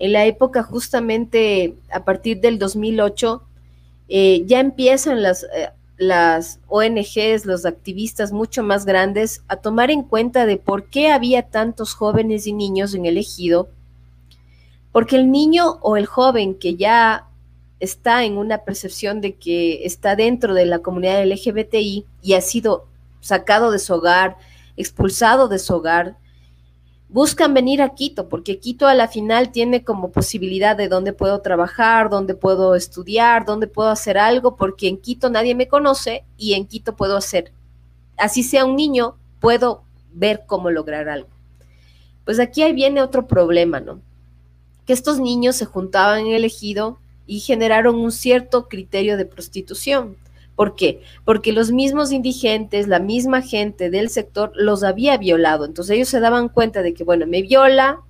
B: en la época justamente a partir del 2008, eh, ya empiezan las, eh, las ONGs, los activistas mucho más grandes a tomar en cuenta de por qué había tantos jóvenes y niños en el ejido, porque el niño o el joven que ya está en una percepción de que está dentro de la comunidad LGBTI y ha sido sacado de su hogar, expulsado de su hogar, buscan venir a Quito, porque Quito a la final tiene como posibilidad de dónde puedo trabajar, dónde puedo estudiar, dónde puedo hacer algo, porque en Quito nadie me conoce y en Quito puedo hacer, así sea un niño, puedo ver cómo lograr algo. Pues aquí ahí viene otro problema, ¿no? Que estos niños se juntaban en el ejido y generaron un cierto criterio de prostitución. ¿Por qué? Porque los mismos indigentes, la misma gente del sector los había violado. Entonces ellos se daban cuenta de que, bueno, me viola,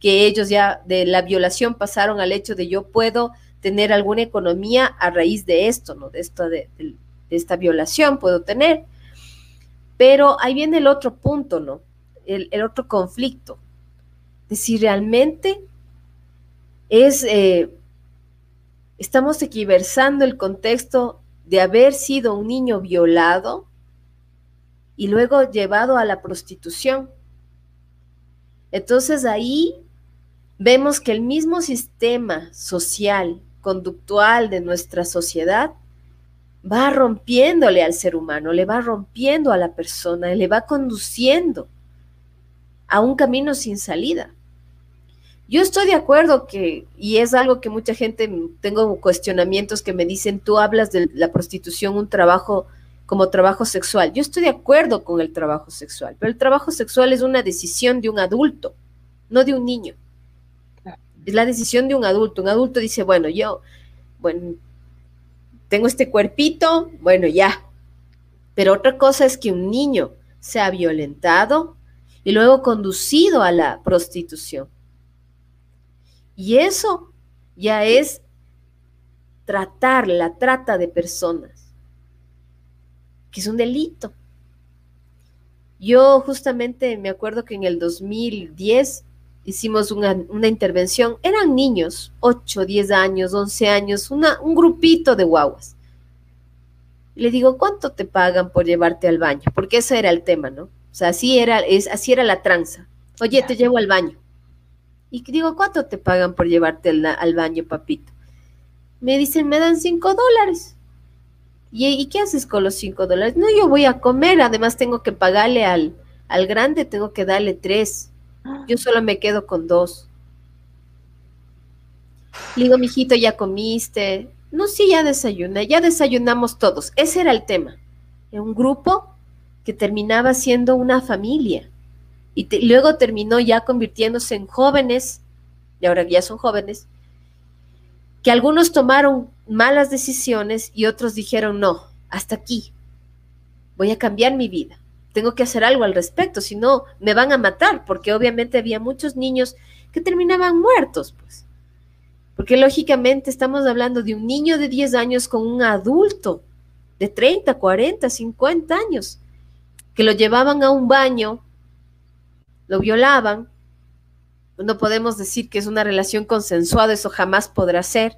B: que ellos ya de la violación pasaron al hecho de yo puedo tener alguna economía a raíz de esto, ¿no? De, esto, de, esta violación puedo tener. Pero ahí viene el otro punto, ¿no? El, otro conflicto. De si realmente es eh, estamos equiversando el contexto de haber sido un niño violado y luego llevado a la prostitución. Entonces ahí vemos que el mismo sistema social, conductual de nuestra sociedad va rompiéndole al ser humano, le va rompiendo a la persona, le va conduciendo a un camino sin salida. Yo estoy de acuerdo que, y es algo que mucha gente, tengo cuestionamientos que me dicen, tú hablas de la prostitución, un trabajo como trabajo sexual. Yo estoy de acuerdo con el trabajo sexual, pero el trabajo sexual es una decisión de un adulto, no de un niño. Es la decisión de un adulto. Un adulto dice, bueno, yo, bueno, tengo este cuerpito, bueno, ya. Pero otra cosa es que un niño sea violentado y luego conducido a la prostitución. Y eso ya es tratar la trata de personas, que es un delito. Yo justamente me acuerdo que en el 2010 hicimos una, intervención, eran niños, 8, 10 años, 11 años, una, un grupito de guaguas. Le digo, ¿cuánto te pagan por llevarte al baño? Porque ese era el tema, ¿no? O sea, así era, es, así era la tranza. Oye, te llevo al baño. Y digo, ¿cuánto te pagan por llevarte al, baño, papito? Me dicen, me dan cinco dólares. ¿Y, qué haces con los cinco dólares? No, yo voy a comer, además tengo que pagarle al, al grande, tengo que darle tres. Yo solo me quedo con dos. Le digo, mijito, ¿ya comiste? No, sí, ya desayuné, ya desayunamos todos. Ese era el tema. Un grupo que terminaba siendo una familia y luego terminó ya convirtiéndose en jóvenes, y ahora ya son jóvenes, que algunos tomaron malas decisiones y otros dijeron, no, hasta aquí, voy a cambiar mi vida, tengo que hacer algo al respecto, si no, me van a matar, porque obviamente había muchos niños que terminaban muertos, pues. Porque lógicamente estamos hablando de un niño de 10 años con un adulto de 30, 40, 50 años, que lo llevaban a un baño lo violaban, no podemos decir que es una relación consensuada, eso jamás podrá ser.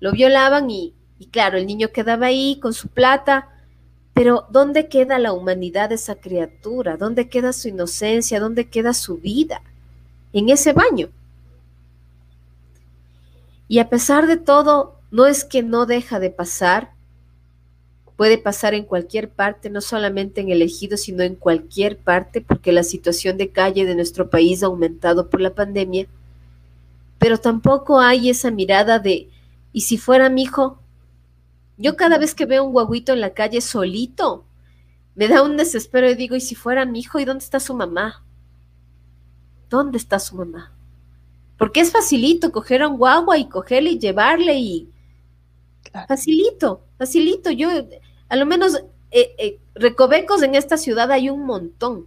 B: Lo violaban y, claro, el niño quedaba ahí con su plata, pero ¿dónde queda la humanidad de esa criatura? ¿Dónde queda su inocencia? ¿Dónde queda su vida? En ese baño. Y a pesar de todo, no es que no deja de pasar, puede pasar en cualquier parte, no solamente en el ejido, sino en cualquier parte, porque la situación de calle de nuestro país ha aumentado por la pandemia, pero tampoco hay esa mirada de, ¿y si fuera mi hijo? Yo cada vez que veo un guaguito en la calle solito, me da un desespero y digo, ¿y si fuera mi hijo? ¿Y dónde está su mamá? ¿Dónde está su mamá? Porque es facilito coger a un guagua y cogerle y llevarle y... Facilito, facilito. Yo, a lo menos eh, eh, recovecos en esta ciudad hay un montón.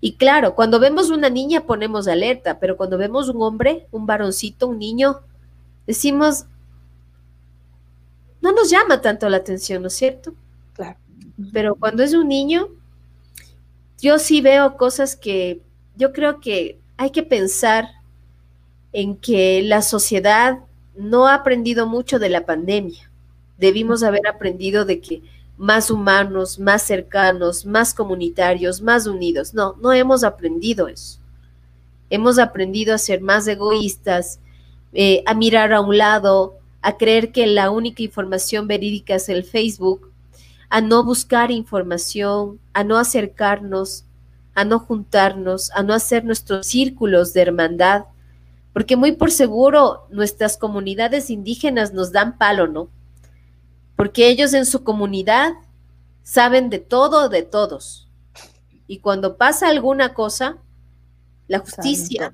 B: Y claro, cuando vemos una niña ponemos alerta, pero cuando vemos un hombre, un varoncito, un niño, decimos, no nos llama tanto la atención, ¿no es cierto? Claro. Pero cuando es un niño, yo sí veo cosas que yo creo que hay que pensar en que la sociedad no ha aprendido mucho de la pandemia. Debimos haber aprendido de que más humanos, más cercanos, más comunitarios, más unidos. No, no hemos aprendido eso. Hemos aprendido a ser más egoístas, eh, a mirar a un lado, a creer que la única información verídica es el Facebook, a no buscar información, a no acercarnos, a no juntarnos, a no hacer nuestros círculos de hermandad, porque muy por seguro nuestras comunidades indígenas nos dan palo, ¿no? Porque ellos en su comunidad saben de todo, de todos. Y cuando pasa alguna cosa, la justicia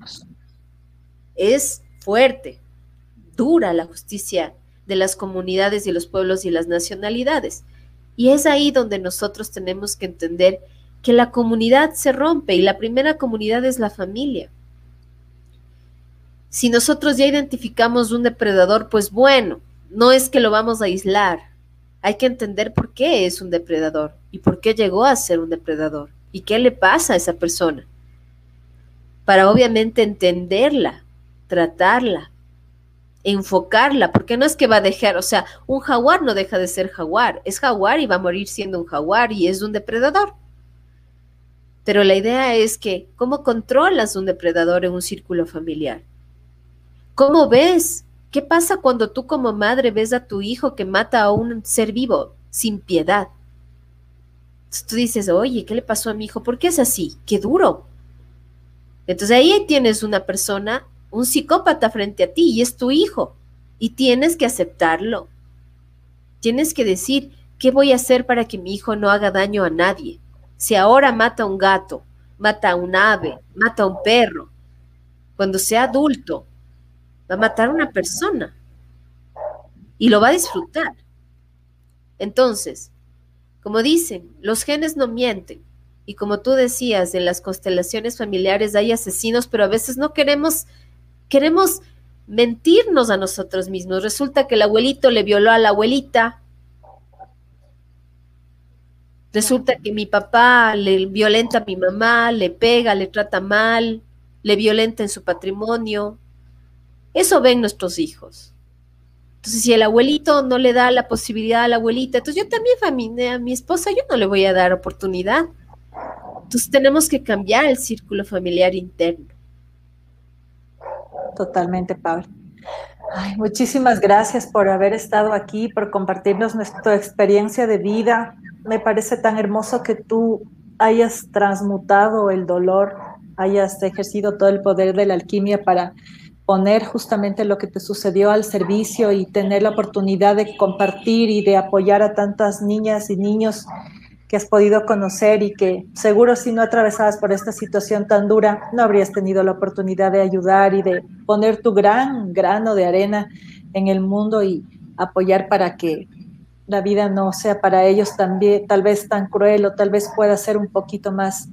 B: es fuerte, dura la justicia de las comunidades y los pueblos y las nacionalidades. Y es ahí donde nosotros tenemos que entender que la comunidad se rompe y la primera comunidad es la familia. Si nosotros ya identificamos un depredador, pues bueno, no es que lo vamos a aislar, hay que entender por qué es un depredador y por qué llegó a ser un depredador y qué le pasa a esa persona. Para obviamente entenderla, tratarla, enfocarla, porque no es que va a dejar, o sea, un jaguar no deja de ser jaguar, es jaguar y va a morir siendo un jaguar y es un depredador. Pero la idea es que, ¿cómo controlas un depredador en un círculo familiar? ¿Cómo ves ¿Qué pasa cuando tú como madre ves a tu hijo que mata a un ser vivo sin piedad? tú dices, oye, ¿qué le pasó a mi hijo? ¿Por qué es así? ¡Qué duro! Entonces ahí tienes una persona, un psicópata frente a ti y es tu hijo y tienes que aceptarlo. Tienes que decir, ¿qué voy a hacer para que mi hijo no haga daño a nadie? Si ahora mata a un gato, mata a un ave, mata a un perro, cuando sea adulto, va a matar a una persona y lo va a disfrutar. Entonces, como dicen, los genes no mienten. Y como tú decías, en las constelaciones familiares hay asesinos, pero a veces no queremos, queremos mentirnos a nosotros mismos. Resulta que el abuelito le violó a la abuelita. Resulta que mi papá le violenta a mi mamá, le pega, le trata mal, le violenta en su patrimonio. Eso ven nuestros hijos. Entonces, si el abuelito no le da la posibilidad a la abuelita, entonces yo también, familia, a mi esposa, yo no le voy a dar oportunidad. Entonces, tenemos que cambiar el círculo familiar interno.
A: Totalmente, Pablo. muchísimas gracias por haber estado aquí, por compartirnos nuestra experiencia de vida. Me parece tan hermoso que tú hayas transmutado el dolor, hayas ejercido todo el poder de la alquimia para poner justamente lo que te sucedió al servicio y tener la oportunidad de compartir y de apoyar a tantas niñas y niños que has podido conocer y que seguro si no atravesabas por esta situación tan dura, no habrías tenido la oportunidad de ayudar y de poner tu gran grano de arena en el mundo y apoyar para que la vida no sea para ellos también tal vez tan cruel o tal vez pueda ser un poquito más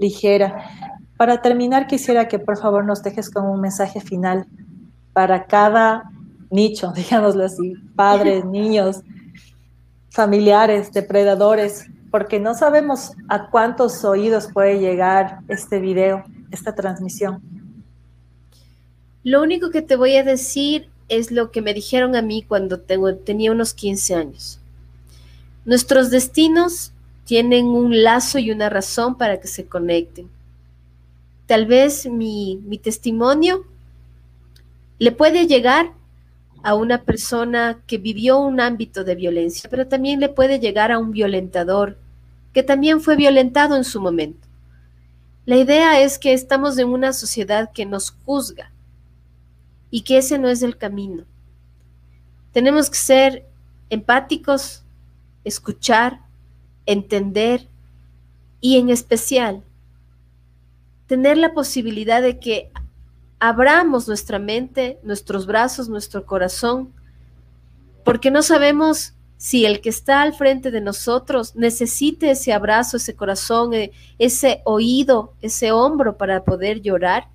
A: ligera. Para terminar, quisiera que por favor nos dejes con un mensaje final para cada nicho, digámoslo así, padres, niños, familiares, depredadores, porque no sabemos a cuántos oídos puede llegar este video, esta transmisión.
B: Lo único que te voy a decir es lo que me dijeron a mí cuando tengo, tenía unos 15 años. Nuestros destinos tienen un lazo y una razón para que se conecten tal vez mi, testimonio le puede llegar a una persona que vivió un ámbito de violencia, pero también le puede llegar a un violentador que también fue violentado en su momento. La idea es que estamos en una sociedad que nos juzga y que ese no es el camino. Tenemos que ser empáticos, escuchar, entender y en especial tener la posibilidad de que abramos nuestra mente, nuestros brazos, nuestro corazón, porque no sabemos si el que está al frente de nosotros necesite ese abrazo, ese corazón, eh, ese oído, ese hombro para poder llorar.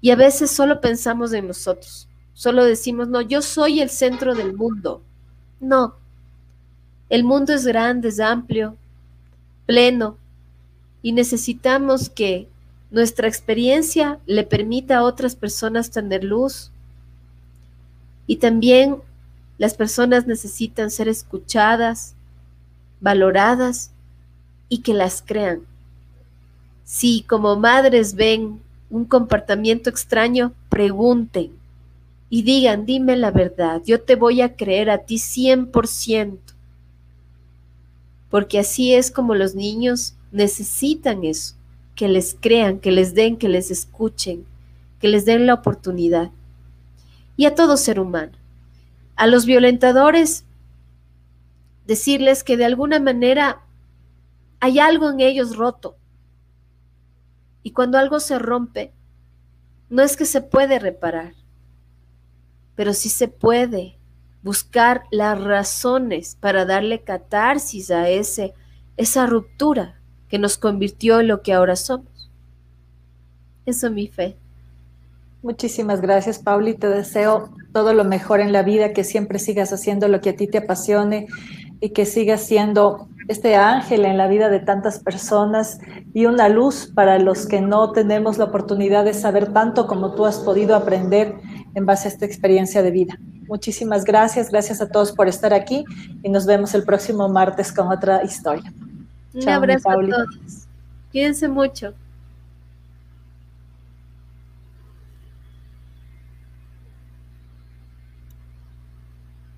B: Y a veces solo pensamos en nosotros, solo decimos, no, yo soy el centro del mundo. No, el mundo es grande, es amplio, pleno, y necesitamos que nuestra experiencia le permita a otras personas tener luz. Y también las personas necesitan ser escuchadas, valoradas y que las crean. Si como madres ven un comportamiento extraño, pregunten y digan, dime la verdad, yo te voy a creer a ti 100%, porque así es como los niños necesitan eso, que les crean, que les den, que les escuchen, que les den la oportunidad. Y a todo ser humano. A los violentadores, decirles que de alguna manera hay algo en ellos roto. Y cuando algo se rompe, no es que se puede reparar, pero sí se puede buscar las razones para darle catarsis a ese, esa ruptura que nos convirtió en lo que ahora somos. Eso es mi fe.
A: Muchísimas gracias, Pauli. Te deseo todo lo mejor en la vida, que siempre sigas haciendo lo que a ti te apasione y que sigas siendo este ángel en la vida de tantas personas y una luz para los que no tenemos la oportunidad de saber tanto como tú has podido aprender en base a esta experiencia de vida. Muchísimas gracias, gracias a todos por estar aquí y nos vemos el próximo martes con otra historia.
B: Un abrazo a todos. Cuídense mucho.